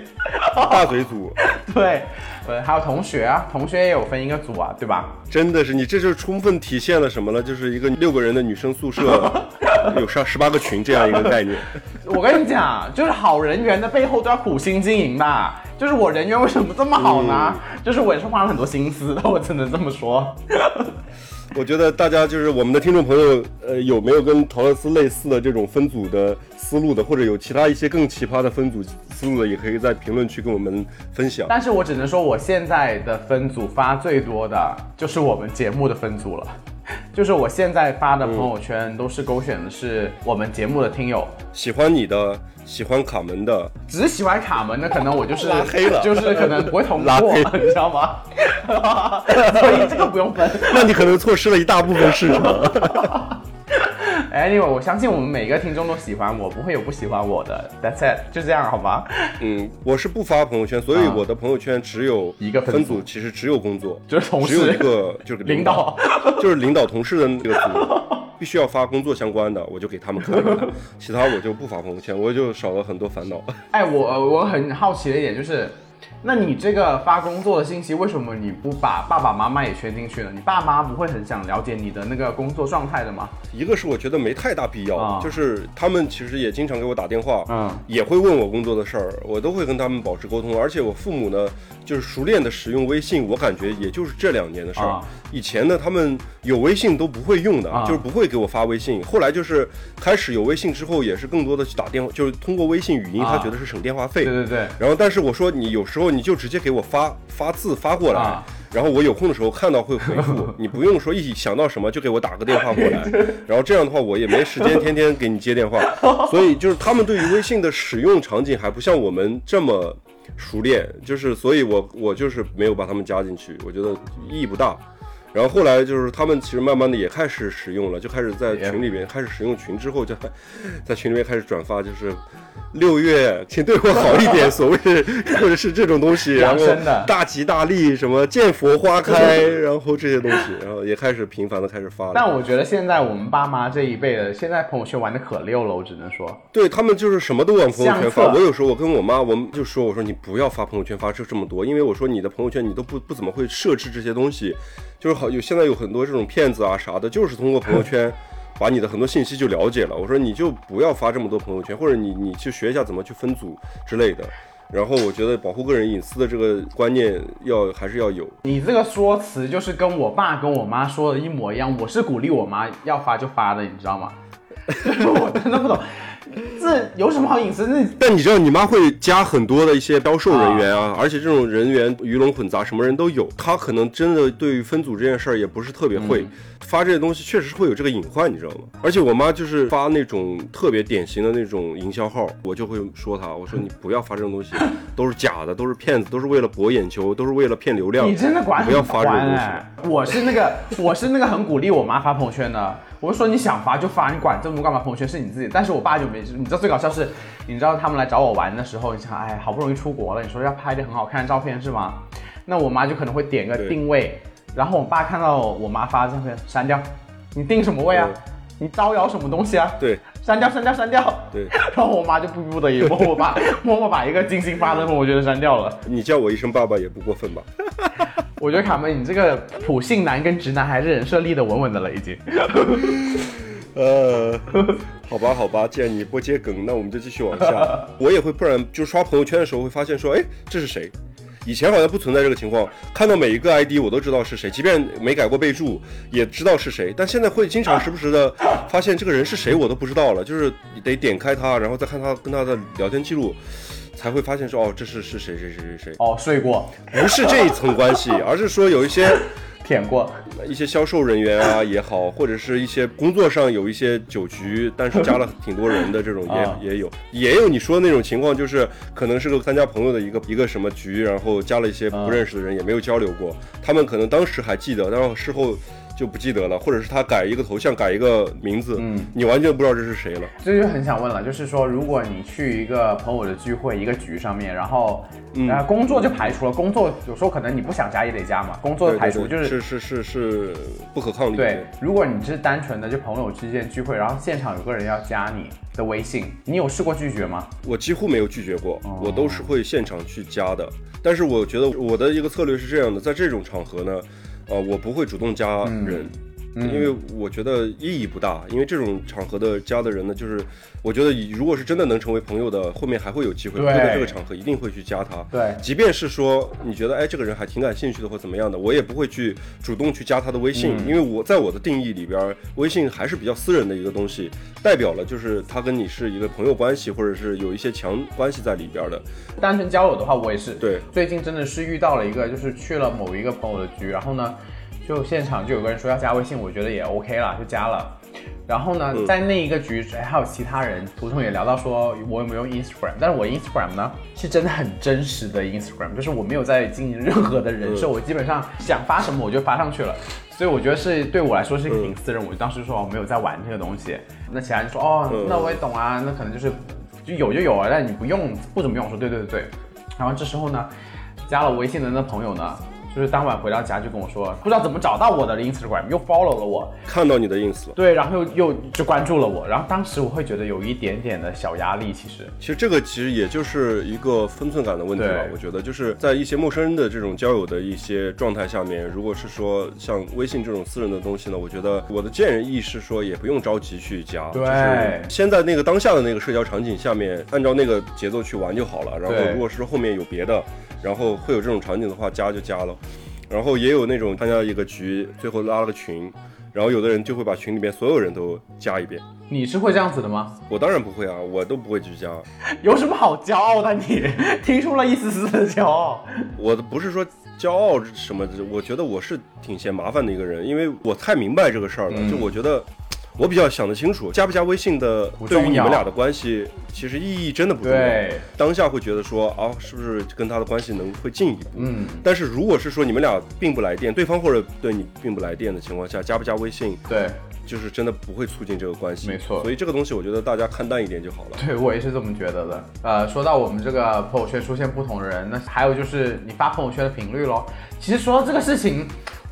大嘴组，对，呃，还有同学啊，同学也有分一个组啊，对吧？真的是你这就充分体现了什么呢？就是一个六个人的女生宿舍，有上十八个群这样一个概念。我跟你讲，就是好人缘的背后都要苦心经营的。就是我人缘为什么这么好呢？就是我也是花了很多心思的，我只能这么说。我觉得大家就是我们的听众朋友，呃，有没有跟陶乐斯类似的这种分组的思路的，或者有其他一些更奇葩的分组思路的，也可以在评论区跟我们分享。但是我只能说，我现在的分组发最多的就是我们节目的分组了。就是我现在发的朋友圈都是勾选的是我们节目的听友，喜欢你的，喜欢卡门的，只喜欢卡门的，可能我就是拉黑了就是可能不会通拉过，你知道吗？所以这个不用分。那你可能错失了一大部分市场。Anyway，我相信我们每个听众都喜欢我，不会有不喜欢我的。That's it，就这样好吗？嗯，我是不发朋友圈，所以我的朋友圈只有一个分组，其实只有工作，就是同事只有一个就是领导，就是领导同事的那个组，必须要发工作相关的，我就给他们看看，其他我就不发朋友圈，我就少了很多烦恼。哎，我我很好奇的一点就是，那你这个发工作的信息，为什么你不把爸爸妈妈也圈进去呢？你爸妈不会很想了解你的那个工作状态的吗？一个是我觉得没太大必要，啊就是他们其实也经常给我打电话，嗯也会问我工作的事儿，我都会跟他们保持沟通。而且我父母呢，就是熟练的使用微信，我感觉也就是这两年的事儿。啊以前呢，他们有微信都不会用的，啊就是不会给我发微信。后来就是开始有微信之后，也是更多的去打电话，就是通过微信语音，啊他觉得是省电话费。对对对，然后，但是我说你有时候你就直接给我发发字发过来，啊。然后我有空的时候看到会回复，你不用说一想到什么就给我打个电话过来，然后这样的话我也没时间天天给你接电话，所以就是他们对于微信的使用场景还不像我们这么熟练，就是所以我我就是没有把他们加进去，我觉得意义不大。然后后来就是他们其实慢慢的也开始使用了，就开始在群里边开始使用群之后，就 在群里面开始转发，就是六月请对我好一点，所谓或者是这种东西，然后大吉大利，什么见佛花开，然后这些东西，然后也开始频繁的开始发了。但我觉得现在我们爸妈这一辈的，现在朋友圈玩的可溜了，我只能说，对他们就是什么都往朋友圈发。我有时候我跟我妈，我们就说，我说你不要发朋友圈发这这么多，因为我说你的朋友圈你都不不怎么会设置这些东西，就是好有现在有很多这种骗子啊啥的，就是通过朋友圈。把你的很多信息就了解了，我说你就不要发这么多朋友圈，或者你你去学一下怎么去分组之类的。然后我觉得保护个人隐私的这个观念要还是要有。你这个说辞就是跟我爸跟我妈说的一模一样。我是鼓励我妈要发就发的，你知道吗？我真的不懂，这有什么好隐私？那但你知道，你妈会加很多的一些销售人员啊，而且这种人员鱼龙混杂，什么人都有。她可能真的对于分组这件事儿也不是特别会，发这些东西确实会有这个隐患，你知道吗？而且我妈就是发那种特别典型的那种营销号，我就会说她，我说你不要发这种东西，都是假的，都是骗子，都是为了博眼球，都是为了骗流量。你真的管不要发这种东西。哎！我是那个，我是那个很鼓励我妈发朋友圈的。我就说你想发就发，你管这么多干嘛？朋友圈是你自己。但是我爸就没，你知道最搞笑是，你知道他们来找我玩的时候，你想，哎，好不容易出国了，你说要拍点很好看的照片是吗？那我妈就可能会点个定位，然后我爸看到我妈发的照片删掉，你定什么位啊？你招摇什么东西啊？对删掉，删掉，删掉。对，然后我妈就不不得已，默默把 默默把一个精心发的我觉得删掉了。你叫我一声爸爸也不过分吧？我觉得卡门，你这个普信男跟直男还是人设立的稳稳的了，已经。呃，好吧，好吧，既然你不接梗，那我们就继续往下。我也会，不然就刷朋友圈的时候会发现说，哎，这是谁？以前好像不存在这个情况，看到每一个 ID 我都知道是谁，即便没改过备注，也知道是谁。但现在会经常时不时的发现这个人是谁，我都不知道了，就是得点开他，然后再看他跟他的聊天记录，才会发现说，哦，这是是谁谁谁谁谁，哦，睡过，不是这一层关系，而是说有一些。舔过，一些销售人员啊也好，或者是一些工作上有一些酒局，但是加了挺多人的这种也、啊。也有，也有你说的那种情况，就是可能是个参加朋友的一个一个什么局，然后加了一些不认识的人，也没有交流过，他们可能当时还记得，但是事后就不记得了，或者是他改一个头像，改一个名字，嗯你完全不知道这是谁了。这就很想问了，就是说，如果你去一个朋友的聚会，一个局上面，然后，嗯呃，工作就排除了，工作有时候可能你不想加也得加嘛，工作排除就是是是是是不可抗力。对，如果你是单纯的就朋友之间聚会，然后现场有个人要加你的微信，你有试过拒绝吗？我几乎没有拒绝过，哦我都是会现场去加的。但是我觉得我的一个策略是这样的，在这种场合呢，呃，我不会主动加人。因为我觉得意义不大，因为这种场合的加的人呢，就是我觉得如果是真的能成为朋友的，后面还会有机会，对会在这个场合一定会去加他。对即便是说你觉得哎这个人还挺感兴趣的或怎么样的，我也不会去主动去加他的微信，嗯因为我在我的定义里边，微信还是比较私人的一个东西，代表了就是他跟你是一个朋友关系，或者是有一些强关系在里边的。单纯交友的话，我也是。对，最近真的是遇到了一个，就是去了某一个朋友的局，然后呢，就现场就有个人说要加微信，我觉得也 OK 了，就加了。然后呢，嗯在那一个局，哎，还有其他人，途中也聊到说我有没有用 Instagram，但是我 Instagram 呢是真的很真实的 Instagram，就是我没有在经营任何的人设，嗯我基本上想发什么我就发上去了。所以我觉得是对我来说是一个挺私人，我就当时说我没有在玩这个东西。那其他人说哦嗯，那我也懂啊，那可能就是就有就有啊，但你不用不怎么用。我说对对对对。然后这时候呢，加了微信的那朋友呢，就是当晚回到家就跟我说，不知道怎么找到我的 Instagram，又 follow 了我，看到你的 ins 了。对，然后又又就关注了我，然后当时我会觉得有一点点的小压力，其实。其实这个其实也就是一个分寸感的问题吧，我觉得就是在一些陌生人的这种交友的一些状态下面，如果是说像微信这种私人的东西呢，我觉得我的建议是说也不用着急去加，对就是先在那个当下的那个社交场景下面，按照那个节奏去玩就好了。然后如果是后面有别的，然后会有这种场景的话，加就加了。然后也有那种参加一个局，最后拉了个群，然后有的人就会把群里面所有人都加一遍。你是会这样子的吗？我当然不会啊，我都不会去加。有什么好骄傲的你？听出了一丝丝的骄傲。我不是说骄傲什么，我觉得我是挺嫌麻烦的一个人，因为我太明白这个事儿了。嗯就我觉得我比较想得清楚，加不加微信的对于你们俩的关系，其实意义真的不重要。对，当下会觉得说啊，是不是跟他的关系能会进一步？嗯，但是如果是说你们俩并不来电，对方或者对你并不来电的情况下，加不加微信，对，就是真的不会促进这个关系。没错所以这个东西我觉得大家看淡一点就好了。对我也是这么觉得的。呃，说到我们这个朋友圈出现不同的人，那还有就是你发朋友圈的频率咯。其实说到这个事情，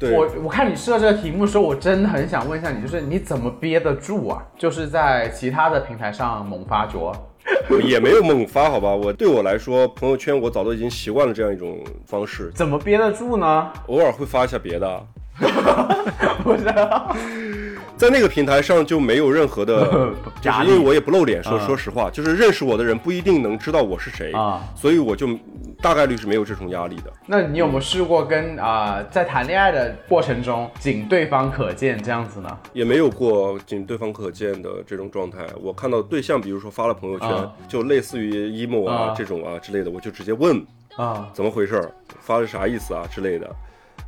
对我我看你设这个题目的时候，我真的很想问一下你，就是你怎么憋得住啊？就是在其他的平台上猛发着。也没有猛发，好吧？我对我来说，朋友圈我早都已经习惯了这样一种方式，怎么憋得住呢？偶尔会发一下别的。不是，在那个平台上就没有任何的，就是因为我也不露脸，说嗯说实话，就是认识我的人不一定能知道我是谁啊所以我就大概率是没有这种压力的。那你有没有试过跟啊、呃在谈恋爱的过程中，仅对方可见这样子呢？也没有过仅对方可见的这种状态。我看到对象，比如说发了朋友圈，啊就类似于 emo 啊、啊这种啊之类的，我就直接问啊，怎么回事儿，发的啥意思啊之类的。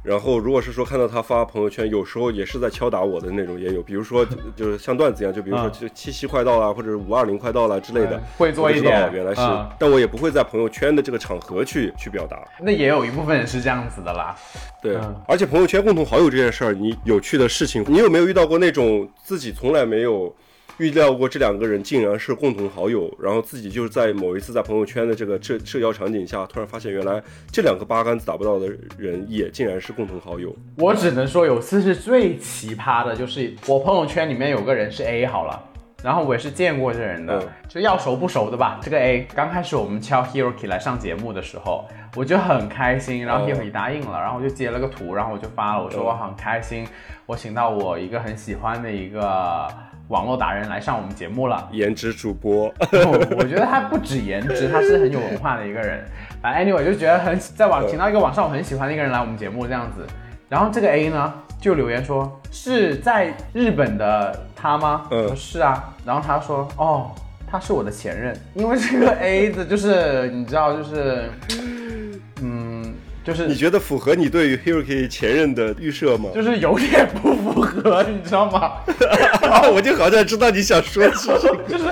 然后，如果是说看到他发朋友圈，有时候也是在敲打我的那种，也有，比如说就就是像段子一样，就比如说啊就七夕快到了，或者五二零快到了之类的哎，会做一点哦原来是啊，但我也不会在朋友圈的这个场合去去表达。那也有一部分人是这样子的啦。对嗯，而且朋友圈共同好友这件事儿，你有趣的事情，你有没有遇到过那种自己从来没有预料过这两个人竟然是共同好友，然后自己就是在某一次在朋友圈的这个社社交场景下，突然发现原来这两个八竿子打不到的人也竟然是共同好友。我只能说有次是最奇葩的，就是我朋友圈里面有个人是 A 好了。然后我也是见过这人的，嗯就要熟不熟的吧。这个 A 刚开始我们敲 Hiroki 来上节目的时候，我就很开心，然后哦 Hiroki 答应了，然后我就截了个图，然后我就发了，我说嗯我很开心，我请到我一个很喜欢的一个网络达人来上我们节目了。颜值主播，我我觉得他不止颜值，他是很有文化的一个人。反正 anyway 就觉得很在网请到一个网上我很喜欢的一个人来我们节目这样子。然后这个 A 呢就留言说是在日本的他吗？嗯说是啊。然后他说哦，他是我的前任，因为这个 A 的就是你知道就是嗯就是你觉得符合你对于 Hiroki 前任的预设吗？就是有点不符合，你知道吗？我就好像知道你想说什么，就是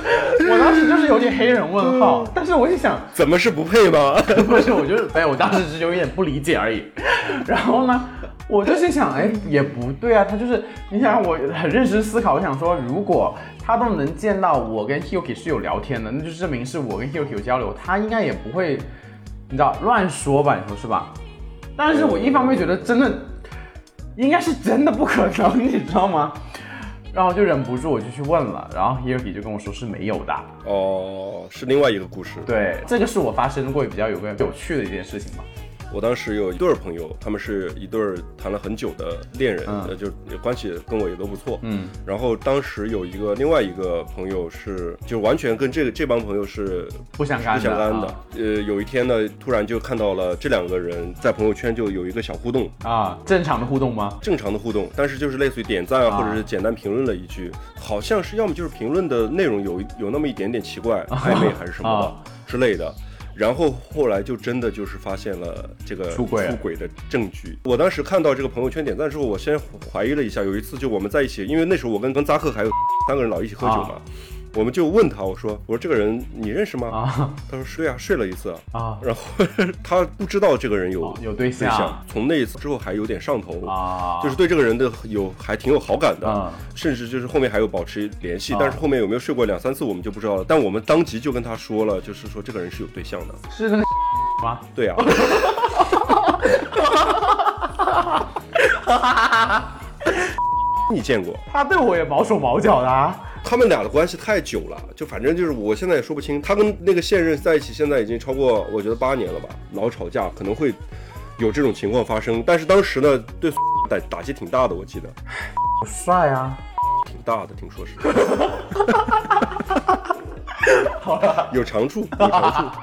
我当时就是有点黑人问号，但是我就想。怎么是不配吗？不是，我就是，哎，我当时只是有一点不理解而已。然后呢，我就心想，哎，也不对啊，他就是，你想，我很认真思考，我想说，如果他都能见到我跟 Hyuki 是有聊天的，那就证明是我跟 Hyuki 有交流，他应该也不会，你知道乱说吧？你说是吧？但是我一方面觉得真的，应该是真的不可能，你知道吗？然后我就忍不住我就去问了，然后 Hyuki 就跟我说是没有的。哦，是另外一个故事。对，这个是我发生过比较有个有趣的一件事情吧。我当时有一对儿朋友，他们是一对儿谈了很久的恋人，嗯呃，就关系跟我也都不错。嗯，然后当时有一个另外一个朋友是，就完全跟这个这帮朋友是不相干的不相干的。啊呃，有一天呢，突然就看到了这两个人在朋友圈就有一个小互动，啊，正常的互动吗？正常的互动，但是就是类似于点赞啊，啊或者是简单评论了一句，好像是要么就是评论的内容有有那么一点点奇怪，暧昧还是什么的、啊之类的。然后后来就真的就是发现了这个出轨啊的证据。我当时看到这个朋友圈点赞之后，我先怀疑了一下。有一次就我们在一起，因为那时候我跟跟扎克还有三个人老一起喝酒嘛，我们就问他，我说我说这个人你认识吗？啊他说睡啊，睡了一次。啊然后他不知道这个人有、哦有对象象，从那一次之后还有点上头啊就是对这个人的有还挺有好感的，嗯甚至就是后面还有保持联系，啊但是后面有没有睡过两三次我们就不知道了。但我们当即就跟他说了，就是说这个人是有对象的。是那个 吗？对啊，你见过？他对我也毛手毛脚的啊。他们俩的关系太久了，就反正就是我现在也说不清。他跟那个现任在一起，现在已经超过我觉得八年了吧，老吵架，可能会有这种情况发生。但是当时呢，对打 打击挺大的，我记得帅啊！挺大的，听说是。有长处，有长处。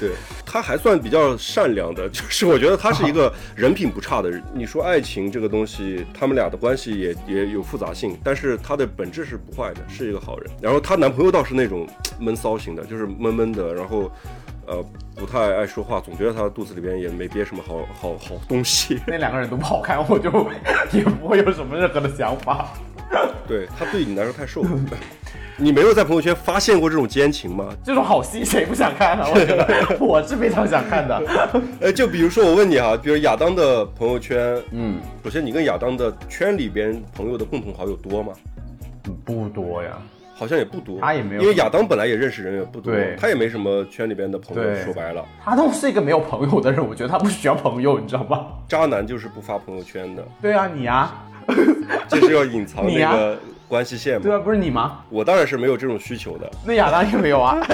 对，他还算比较善良的，就是我觉得他是一个人品不差的人。你说爱情这个东西，他们俩的关系也也有复杂性，但是他的本质是不坏的，是一个好人。然后她男朋友倒是那种闷骚型的，就是闷闷的，然后呃不太爱说话，总觉得他肚子里边也没憋什么好好好东西。那两个人都不好看，我就也不会有什么任何的想法。对他对你来说太瘦了。你没有在朋友圈发现过这种奸情吗？这种好戏谁不想看啊？我觉得 我是非常想看的。呃，就比如说我问你啊，比如亚当的朋友圈，嗯，首先你跟亚当的圈里边朋友的共同好友多吗？不多呀，好像也不多。他也没有因为亚当本来也认识人也不多，他也没什么圈里边的朋友。说白了，他都是一个没有朋友的人，我觉得他不需要朋友，你知道吧？渣男就是不发朋友圈的，对啊，你啊，就是要隐藏你呀那个关系线嘛。对啊，不是你吗？我当然是没有这种需求的。那亚当也没有啊。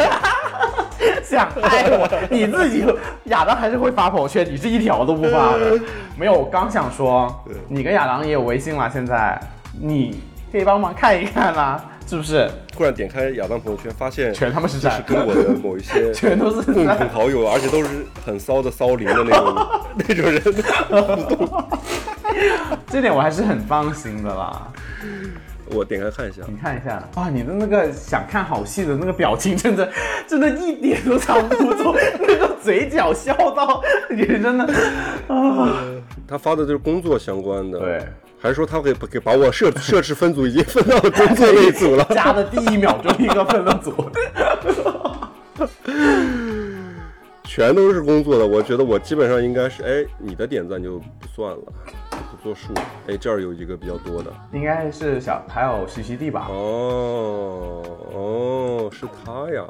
想 害我，你自己亚当还是会发朋友圈，你是一条都不发的。没有，我刚想说，你跟亚当也有微信了，现在你可以帮忙看一看啦，是不是？突然点开亚当朋友圈，发现全他妈是就是跟我的某一些全都是共赞同好友，而且都是很骚的骚灵的那种那种人互动。这点我还是很放心的啦。我点开看一下，你看一下。啊，你的那个想看好戏的那个表情，真的 真的一点都藏不住，那个嘴角笑到你真的 啊，他发的都是工作相关的，对，还说他给给把我设设置分组已经分到了工作那一组了。加的第一秒钟一个分了组。全都是工作的，我觉得我基本上应该是，哎，你的点赞就不算了，不作数。哎，这儿有一个比较多的，应该是小还有徐熙娣吧？哦哦，是他呀，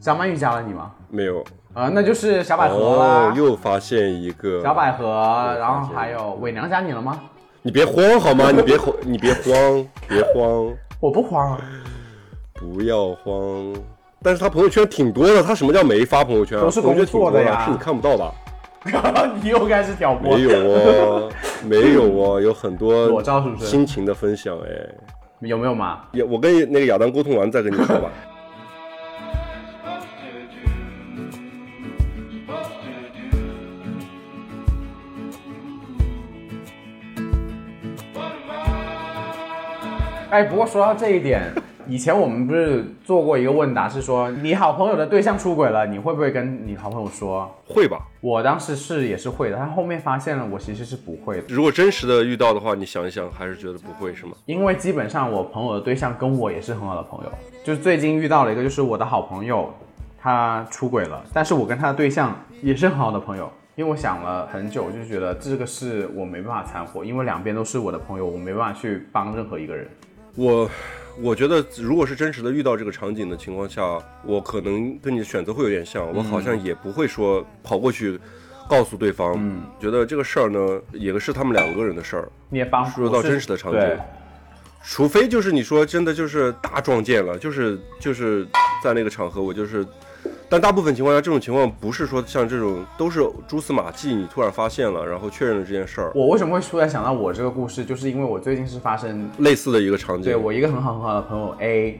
张曼玉加了你吗？没有，啊，那就是小百合啦。哦，又发现一个小百合，然后还有伪娘加你了吗？你别慌好吗？你别慌，你别慌，别慌，我不慌啊，不要慌。但是他朋友圈挺多的，他什么叫没发朋友圈啊？都是同学挺多工作的呀是你看不到吧？你又开始挑拨。没有哦，没有哦，有很多裸照是不是心情的分享哎。有没有嘛？有我跟那个亚当沟通完再跟你说吧。哎，不过说到这一点，以前我们不是做过一个问答，是说你好朋友的对象出轨了，你会不会跟你好朋友说？会吧？我当时是也是会的，但后面发现了我其实是不会的，如果真实的遇到的话，你想一想，还是觉得不会是吗？因为基本上我朋友的对象跟我也是很好的朋友，就是最近遇到了一个，就是我的好朋友，他出轨了，但是我跟他的对象也是很好的朋友。因为我想了很久，就觉得这个事我没办法掺和，因为两边都是我的朋友，我没办法去帮任何一个人。我我觉得，如果是真实的遇到这个场景的情况下，我可能跟你的选择会有点像，我好像也不会说跑过去告诉对方，嗯觉得这个事儿呢，也是他们两个人的事儿。你也帮说到真实的场景对除非就是你说真的就是大撞见了，就是就是在那个场合，我就是，但大部分情况下这种情况不是说像这种都是蛛丝马迹，你突然发现了，然后确认了这件事儿，我为什么会突然想到我这个故事，就是因为我最近是发生类似的一个场景。对我一个很好很好的朋友 A，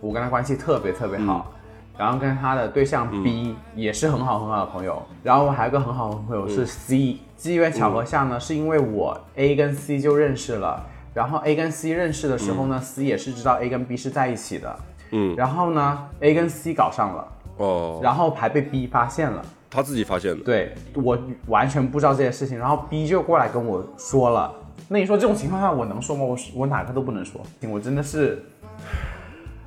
我跟他关系特别特别好，然后跟他的对象 B、也是很好很好的朋友，然后我还有个很好的朋友是 C，、机缘巧合下呢，是因为我 A 跟 C 就认识了，然后 A 跟 C 认识的时候呢、c 也是知道 A 跟 B 是在一起的，嗯，然后呢 A 跟 C 搞上了，哦，然后还被 B 发现了。他自己发现的。对我完全不知道这件事情，然后 B 就过来跟我说了。那你说这种情况下我能说吗？我我哪个都不能说，我真的是，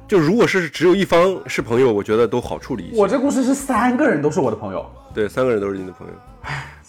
就如果是只有一方是朋友，我觉得都好处理一些。我这故事是三个人都是我的朋友，对三个人都是你的朋友，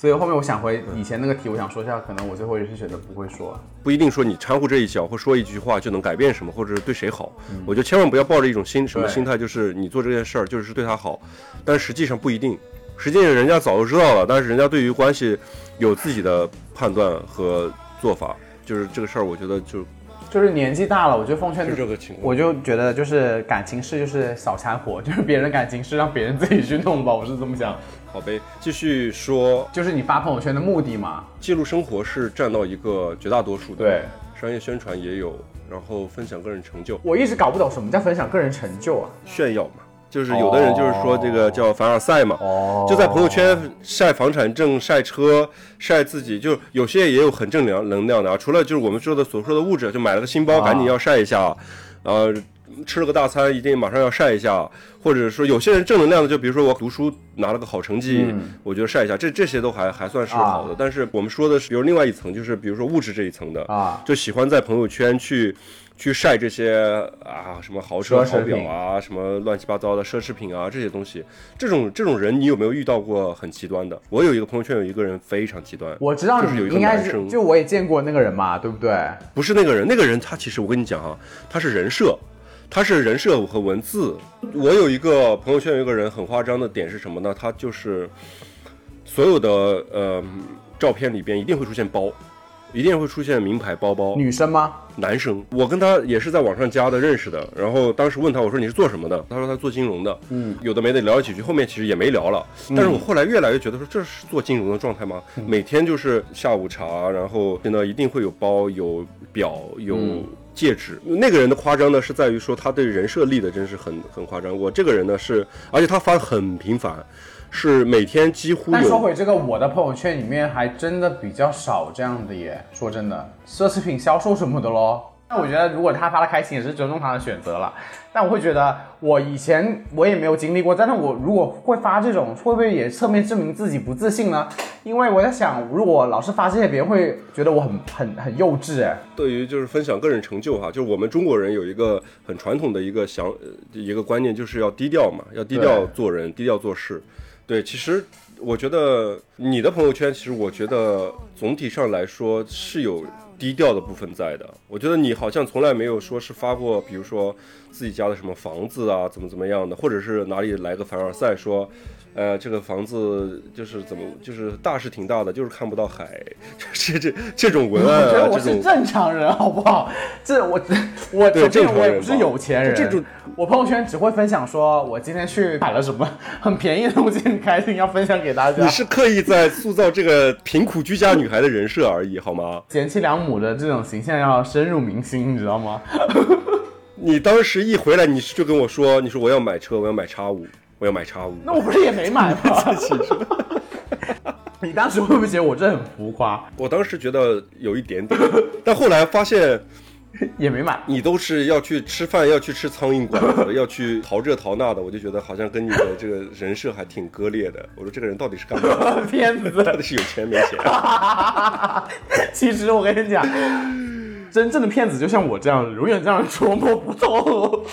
所以后面我想回以前那个题，我想说一下，可能我最后也是选择不会说。不一定说你掺和这一脚或说一句话就能改变什么，或者是对谁好。我觉得千万不要抱着一种心什么心态，就是你做这件事儿就是对他好，但实际上不一定。实际上人家早就知道了，但是人家对于关系有自己的判断和做法，就是这个事儿，我觉得就就是年纪大了，我觉得奉劝是这个情况。我就觉得就是感情事就是小掺和，就是别人的感情事让别人自己去弄吧，我是这么想。好呗，继续说，就是你发朋友圈的目的嘛？记录生活是占到一个绝大多数的，对，商业宣传也有，然后分享个人成就，我一直搞不懂什么叫分享个人成就啊。炫耀嘛。就是有的人就是说这个叫凡尔赛嘛，哦。就在朋友圈晒房产证、晒车、晒自己，就有些也有很正能能量的啊。除了就是我们说的所说的物质，就买了个新包，啊。赶紧要晒一下，然后吃了个大餐，一定马上要晒一下，或者说有些人正能量的，就比如说我读书拿了个好成绩，嗯我觉得晒一下，这这些都还还算是好的。但是我们说的是，比如另外一层，就是比如说物质这一层的啊就喜欢在朋友圈去。去晒这些啊，什么豪车、奢侈好表啊，什么乱七八糟的奢侈品啊，这些东西，这种这种人，你有没有遇到过很极端的？我有一个朋友圈有一个人非常极端，我知道就是有一个你应该是，男生，就我也见过那个人嘛，对不对？不是那个人，那个人他其实我跟你讲啊，他是人设，他是人设和文字。我有一个朋友圈有一个人很夸张的点是什么呢？他就是所有的呃照片里边一定会出现包，一定会出现名牌包包。女生吗？男生，我跟他也是在网上加的认识的，然后当时问他，我说你是做什么的？他说他做金融的，嗯，有的没的聊了几句，后面其实也没聊了。但是我后来越来越觉得说这是做金融的状态吗？每天就是下午茶，然后呢一定会有包、有表、有。戒指，那个人的夸张呢，是在于说他对人设立的真是很很夸张。我这个人呢是，而且他发的很频繁，是每天几乎但说回这个，我的朋友圈里面还真的比较少这样的耶。说真的，奢侈品销售什么的咯。那我觉得，如果他发的开心，也是尊重他的选择了。但我会觉得，我以前我也没有经历过，但是我如果会发这种，会不会也侧面证明自己不自信呢？因为我在想，如果老是发这些，别人会觉得我很很很幼稚哎。对于就是分享个人成就哈，就是我们中国人有一个很传统的一个想呃一个观念，就是要低调嘛，要低调做人，低调做事。对，其实我觉得你的朋友圈，其实我觉得总体上来说是有低调的部分在的。我觉得你好像从来没有说是发过，比如说自己家的什么房子啊，怎么怎么样的，或者是哪里来个凡尔赛说。呃，这个房子就是怎么，就是大是挺大的，就是看不到海，这这这种文案啊，我觉得我是正常人，好不好？这我 我对首先正我也不是有钱人，这种我朋友圈只会分享说我今天去买了什么很便宜的东西，很开心，要分享给大家。你是刻意在塑造这个贫苦居家女孩的人设而已，好吗？贤妻良母的这种形象要深入民心，你知道吗？你当时一回来，你就跟我说，你说我要买车，我要买叉五，我要买叉五。那我不是也没买吗？你当时会不会觉得我这很浮夸？我当时觉得有一点点，但后来发现也没买。你都是要去吃饭，要去吃苍蝇馆子，要去淘这淘那的，我就觉得好像跟你的这个人设还挺割裂的。我说这个人到底是干嘛的？骗子，到底是有钱没钱？其实我跟你讲，真正的骗子就像我这样，永远让人捉摸不透。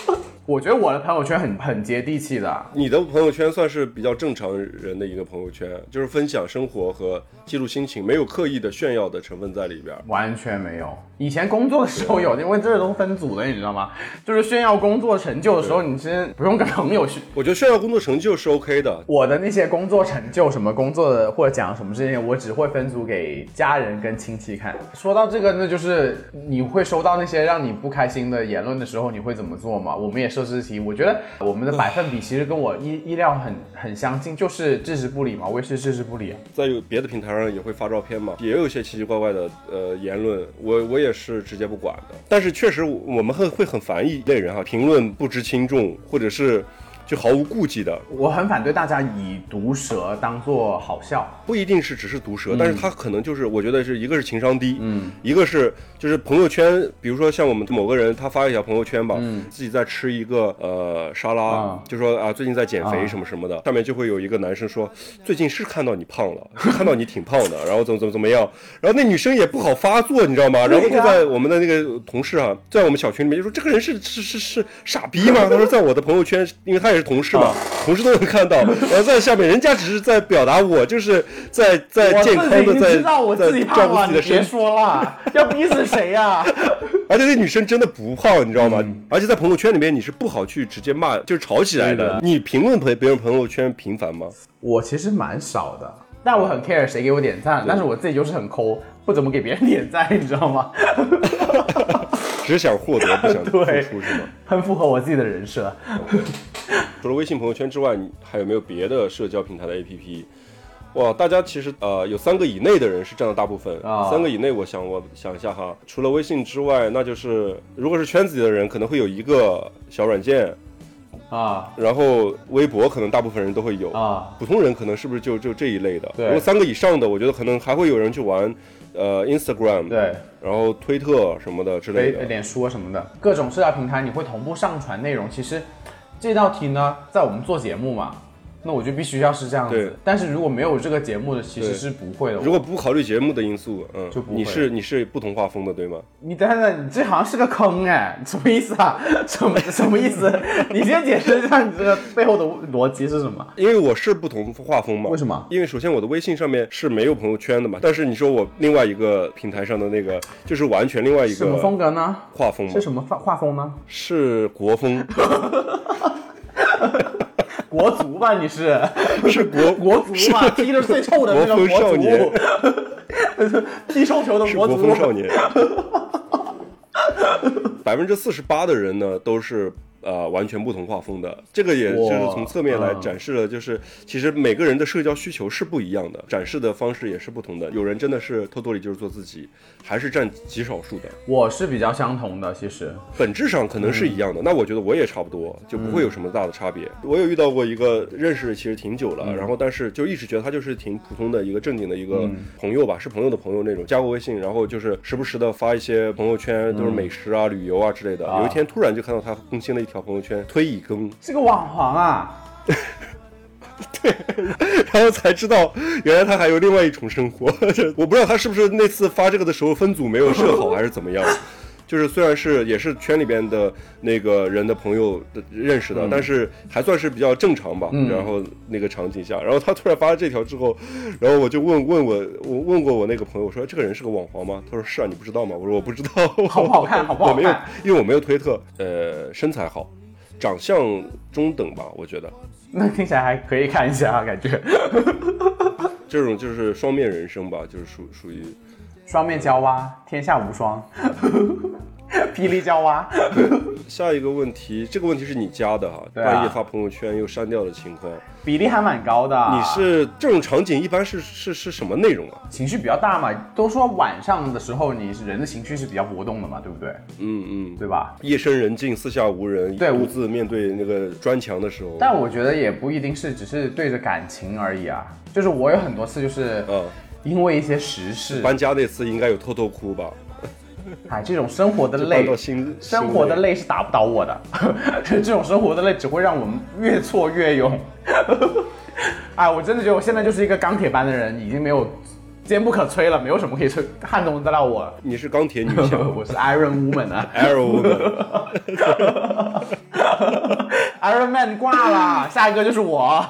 我觉得我的朋友圈很很接地气的，你的朋友圈算是比较正常人的一个朋友圈，就是分享生活和记录心情，没有刻意的炫耀的成分在里边。完全没有。以前工作的时候有，因为这都分组的，你知道吗？就是炫耀工作成就的时候，你先不用跟朋友去。我觉得炫耀工作成就是 OK 的，我的那些工作成就，什么工作的或者讲什么这些，我只会分组给家人跟亲戚看。说到这个，那就是你会收到那些让你不开心的言论的时候，你会怎么做吗？我们也设置题，我觉得我们的百分比其实跟我意意料很很相近，就是置之不理嘛，我也是置之不理啊。在有别的平台上也会发照片嘛，也有一些奇奇怪怪的呃言论，我我也是直接不管的。但是确实我们会会很烦一类人哈，评论不知轻重，或者是就毫无顾忌的，我很反对大家以毒舌当做好笑。不一定是只是毒舌，但是他可能就是我觉得是一个是情商低，嗯，一个是就是朋友圈，比如说像我们某个人他发一条朋友圈吧，自己在吃一个呃沙拉，啊。就说啊最近在减肥啊。什么什么的，上面就会有一个男生说最近是看到你胖了，是看到你挺胖的，然后怎么怎么怎么样，然后那女生也不好发作，你知道吗？然后就在我们的那个同事啊，在我们小群里面就说这个人是是是是傻逼吗？他说在我的朋友圈，因为他也同事嘛，啊同事都能看到，然后在下面，人家只是在表达我就是在在健康的在照，顾自己的别身体，说了，要逼死谁呀、而且那女生真的不胖，你知道吗？嗯。而且在朋友圈里面你是不好去直接骂，就是吵起来对的。你评论别别人朋友圈频繁吗？我其实蛮少的，但我很 care 谁给我点赞，但是我自己就是很抠，不怎么给别人点赞，你知道吗？只想获得，不想 付出是吗？很符合我自己的人设。除了微信朋友圈之外，你还有没有别的社交平台的 APP？哇，大家其实呃有三个以内的人是占了大部分。啊三个以内，我想我想一下哈，除了微信之外，那就是如果是圈子里的人，可能会有一个小软件，啊然后微博可能大部分人都会有。啊，普通人可能是不是就就这一类的？对如果三个以上的，我觉得可能还会有人去玩，呃，Instagram，对，然后推特什么的之类的。微脸书啊什么的，各种社交平台你会同步上传内容。其实这道题呢，在我们做节目嘛，那我就必须要是这样子。但是如果没有这个节目的，其实是不会的。如果不考虑节目的因素，嗯，就不会你是你是不同画风的，对吗？你等等，你这好像是个坑哎，什么意思啊？什么什么意思？你先解释一下你这个背后的逻辑是什么？因为我是不同画风嘛。为什么因为首先我的微信上面是没有朋友圈的嘛，但是你说我另外一个平台上的那个，就是完全另外一个什么风格呢？画风是，什么画画风呢？是国风，国足吧？你是是国国足吧？踢的最臭的那个国风少国踢臭球的国足。少年。百分之四十八的人呢都是呃完全不同画风的，这个也就是从侧面来嗯。展示了，就是其实每个人的社交需求是不一样的，展示的方式也是不同的。有人真的是偷偷里就是做自己，还是占极少数的。我是比较相同的，其实。本质上可能是一样的，那我觉得我也差不多，就不会有什么大的差别。我有遇到过一个认识其实挺久了，然后但是就一直觉得他就是挺普通的一个正经的一个朋友吧，是朋友的朋友那种，加过微信，然后就是时不时的发一些朋友圈，都是美食啊、旅游啊之类的。啊。有一天突然就看到他更新了一条朋友圈，推已更，是个网黄啊。对 然后才知道原来他还有另外一重生活。我不知道他是不是那次发这个的时候分组没有设好，还是怎么样。就是虽然是也是圈里边的那个人的朋友的认识的，但是还算是比较正常吧。然后那个场景下，然后他突然发了这条之后，然后我就问问我我问过我那个朋友，我说这个人是个网黄吗？他说是啊，你不知道吗？我说我不知道。好不好看好不好我没有看，因为我没有推特。呃，身材好，长相中等吧，我觉得。那听起来还可以看一下啊，感觉 这种就是双面人生吧，就是属属于双面娇蛙，天下无双，霹雳娇娃。下一个问题，这个问题是你加的哈，啊半夜发朋友圈又删掉的情况，比例还蛮高的。你是这种场景一般是是是什么内容啊？情绪比较大嘛？都说晚上的时候，你是人的情绪是比较波动的嘛，对不对？嗯嗯，对吧？夜深人静，四下无人，对我独自面对那个砖墙的时候，但我觉得也不一定是只是对着感情而已啊，就是我有很多次就是嗯，因为一些时事，搬家那次应该有偷偷哭吧？哎，这种生活的累生活的累累是打不倒我的，这种生活的累只会让我们越挫越勇。哎，我真的觉得我现在就是一个钢铁般的人，已经没有坚不可摧了，没有什么可以摧撼动得了我。你是钢铁女侠我是 Iron Woman 啊，Iron Woman，Iron Man 挂了，下一个就是我。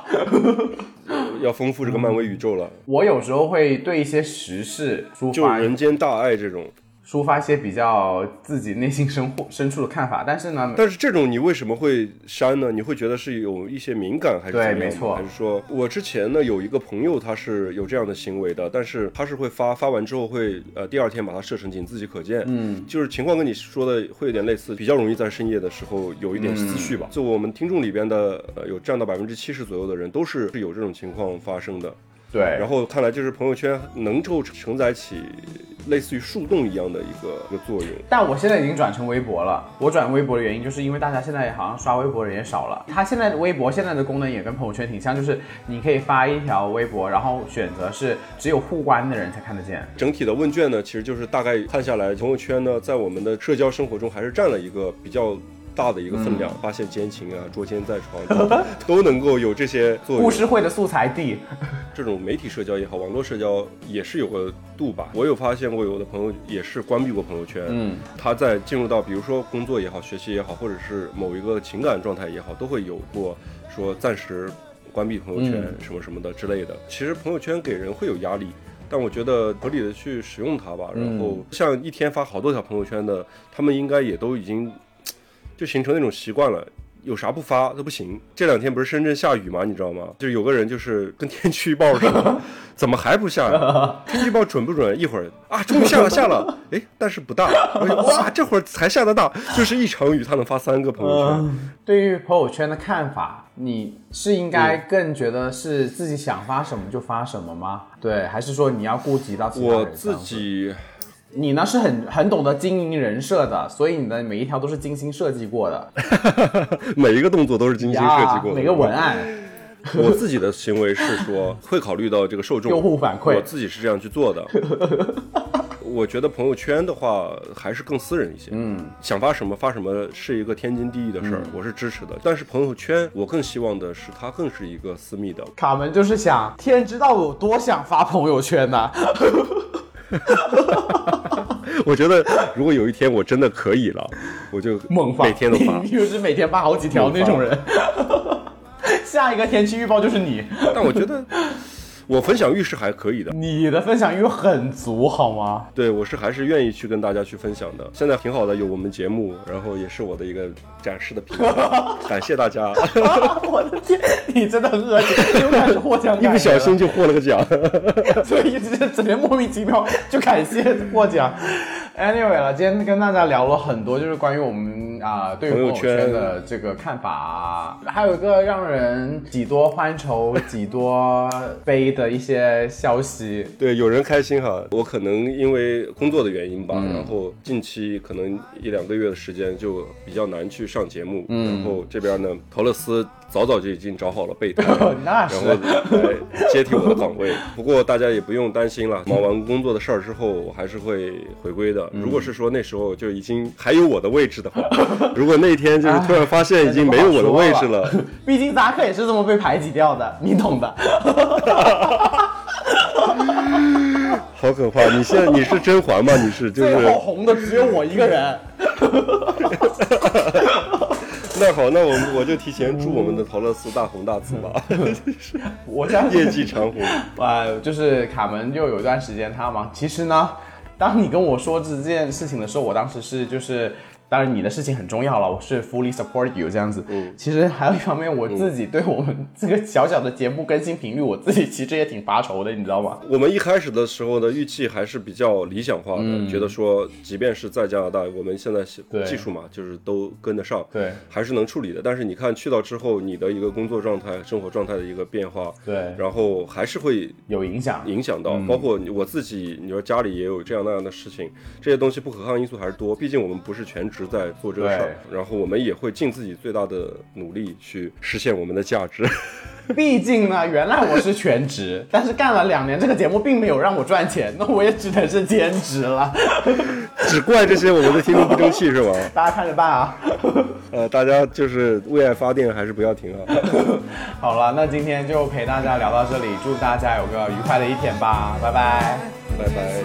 要丰富这个漫威宇宙了，我有时候会对一些时事抒就人间大爱这种。抒发一些比较自己内心深处深处的看法，但是呢，但是这种你为什么会删呢？你会觉得是有一些敏感，还是对没错还是说我之前呢有一个朋友他是有这样的行为的，但是他是会发发完之后会呃第二天把它设成仅自己可见，嗯，就是情况跟你说的会有点类似，比较容易在深夜的时候有一点思绪吧。就我们听众里边的呃有占到百分之七十左右的人都是是有这种情况发生的。对，然后看来就是朋友圈能够承载起类似于树洞一样的一个一个作用。但我现在已经转成微博了。我转微博的原因就是因为大家现在好像刷微博的人也少了。它现在的微博现在的功能也跟朋友圈挺像，就是你可以发一条微博，然后选择是只有互关的人才看得见。整体的问卷呢，其实就是大概看下来，朋友圈呢在我们的社交生活中还是占了一个比较大的一个分量。发现奸情啊、捉奸在床都 都能够有这些作用故。事会的素材地，这种媒体社交也好，网络社交也是有个度吧。我有发现过，有的朋友也是关闭过朋友圈。嗯，他在进入到比如说工作也好、学习也好，或者是某一个情感状态也好，都会有过说暂时关闭朋友圈什么什么的之类的。其实朋友圈给人会有压力。但我觉得合理的去使用它吧，然后像一天发好多条朋友圈的，他们应该也都已经就形成那种习惯了。有啥不发都不行。这两天不是深圳下雨吗？你知道吗？就是有个人就是跟天气预报似的，怎么还不下呀？天气预报准不准？一会儿啊，终于下了，下了，哎，但是不大。这会儿才下的大，就是一场雨，他能发三个朋友圈。对于朋友圈的看法，你是应该更觉得是自己想发什么就发什么吗？对，还是说你要顾及到其他人？我自己。你呢是很很懂得经营人设的，所以你的每一条都是精心设计过的，每一个动作都是精心设计过的，每个文案。我自己的行为是说会考虑到这个受众用户反馈，我自己是这样去做的。我觉得朋友圈的话还是更私人一些，嗯，想发什么发什么是一个天经地义的事儿，我是支持的。但是朋友圈我更希望的是它更是一个私密的。卡门就是想，天知道我有多想发朋友圈呢。我觉得，如果有一天我真的可以了，我就猛发，每天都发。你就是每天发好几条那种人。下一个天气预报就是你。但我觉得。我分享欲是还可以的，你的分享欲很足，好吗？对，我是还是愿意去跟大家去分享的。现在挺好的，有我们节目，然后也是我的一个展示的平台。感谢大家。我的天，你真的很恶心，又开始获奖，一不小心就获了个奖，所以这整天莫名其妙就感谢获奖。Anyway 了，今天跟大家聊了很多，就是关于我们啊对朋友圈的这个看法，还有一个让人几多欢愁几多悲的一些消息。对，有人开心哈，我可能因为工作的原因吧，然后近期可能一两个月的时间就比较难去上节目，然后这边呢，陶乐斯。早早就已经找好了备胎，然后来接替我的岗位。不过大家也不用担心了，忙完工作的事儿之后，我还是会回归的。如果是说那时候就已经还有我的位置的话，如果那天就是突然发现已经没有我的位置了，毕竟扎克也是这么被排挤掉的，你懂的。好可怕！你现在你是甄嬛吗？你是就是最红的只有我一个人。那好，那我我就提前祝我们的陶乐斯大红大紫吧。我家业绩长虹。啊，就是卡门就有一段时间他忙。其实呢，当你跟我说这件事情的时候，我当时是就是。当然，你的事情很重要了，我是 fully support you 这样子。嗯，其实还有一方面，我自己对我们这个小小的节目更新频率，我自己其实也挺发愁的，你知道吗？我们一开始的时候的预期还是比较理想化的，觉得说，即便是在加拿大，我们现在技术嘛，就是都跟得上，对，还是能处理的。但是你看去到之后，你的一个工作状态、生活状态的一个变化，对，然后还是会有影响，影响到，包括我自己，你说家里也有这样那样的事情，这些东西不可抗因素还是多，毕竟我们不是全职在做这个事儿。然后我们也会尽自己最大的努力去实现我们的价值。毕竟呢，原来我是全职，但是干了两年这个节目并没有让我赚钱，那我也只能是兼职了。只怪这些我们的听众不争气是吧？大家看着办啊。呃，大家就是为爱发电，还是不要停啊。好了，那今天就陪大家聊到这里，祝大家有个愉快的一天吧，拜拜，拜拜。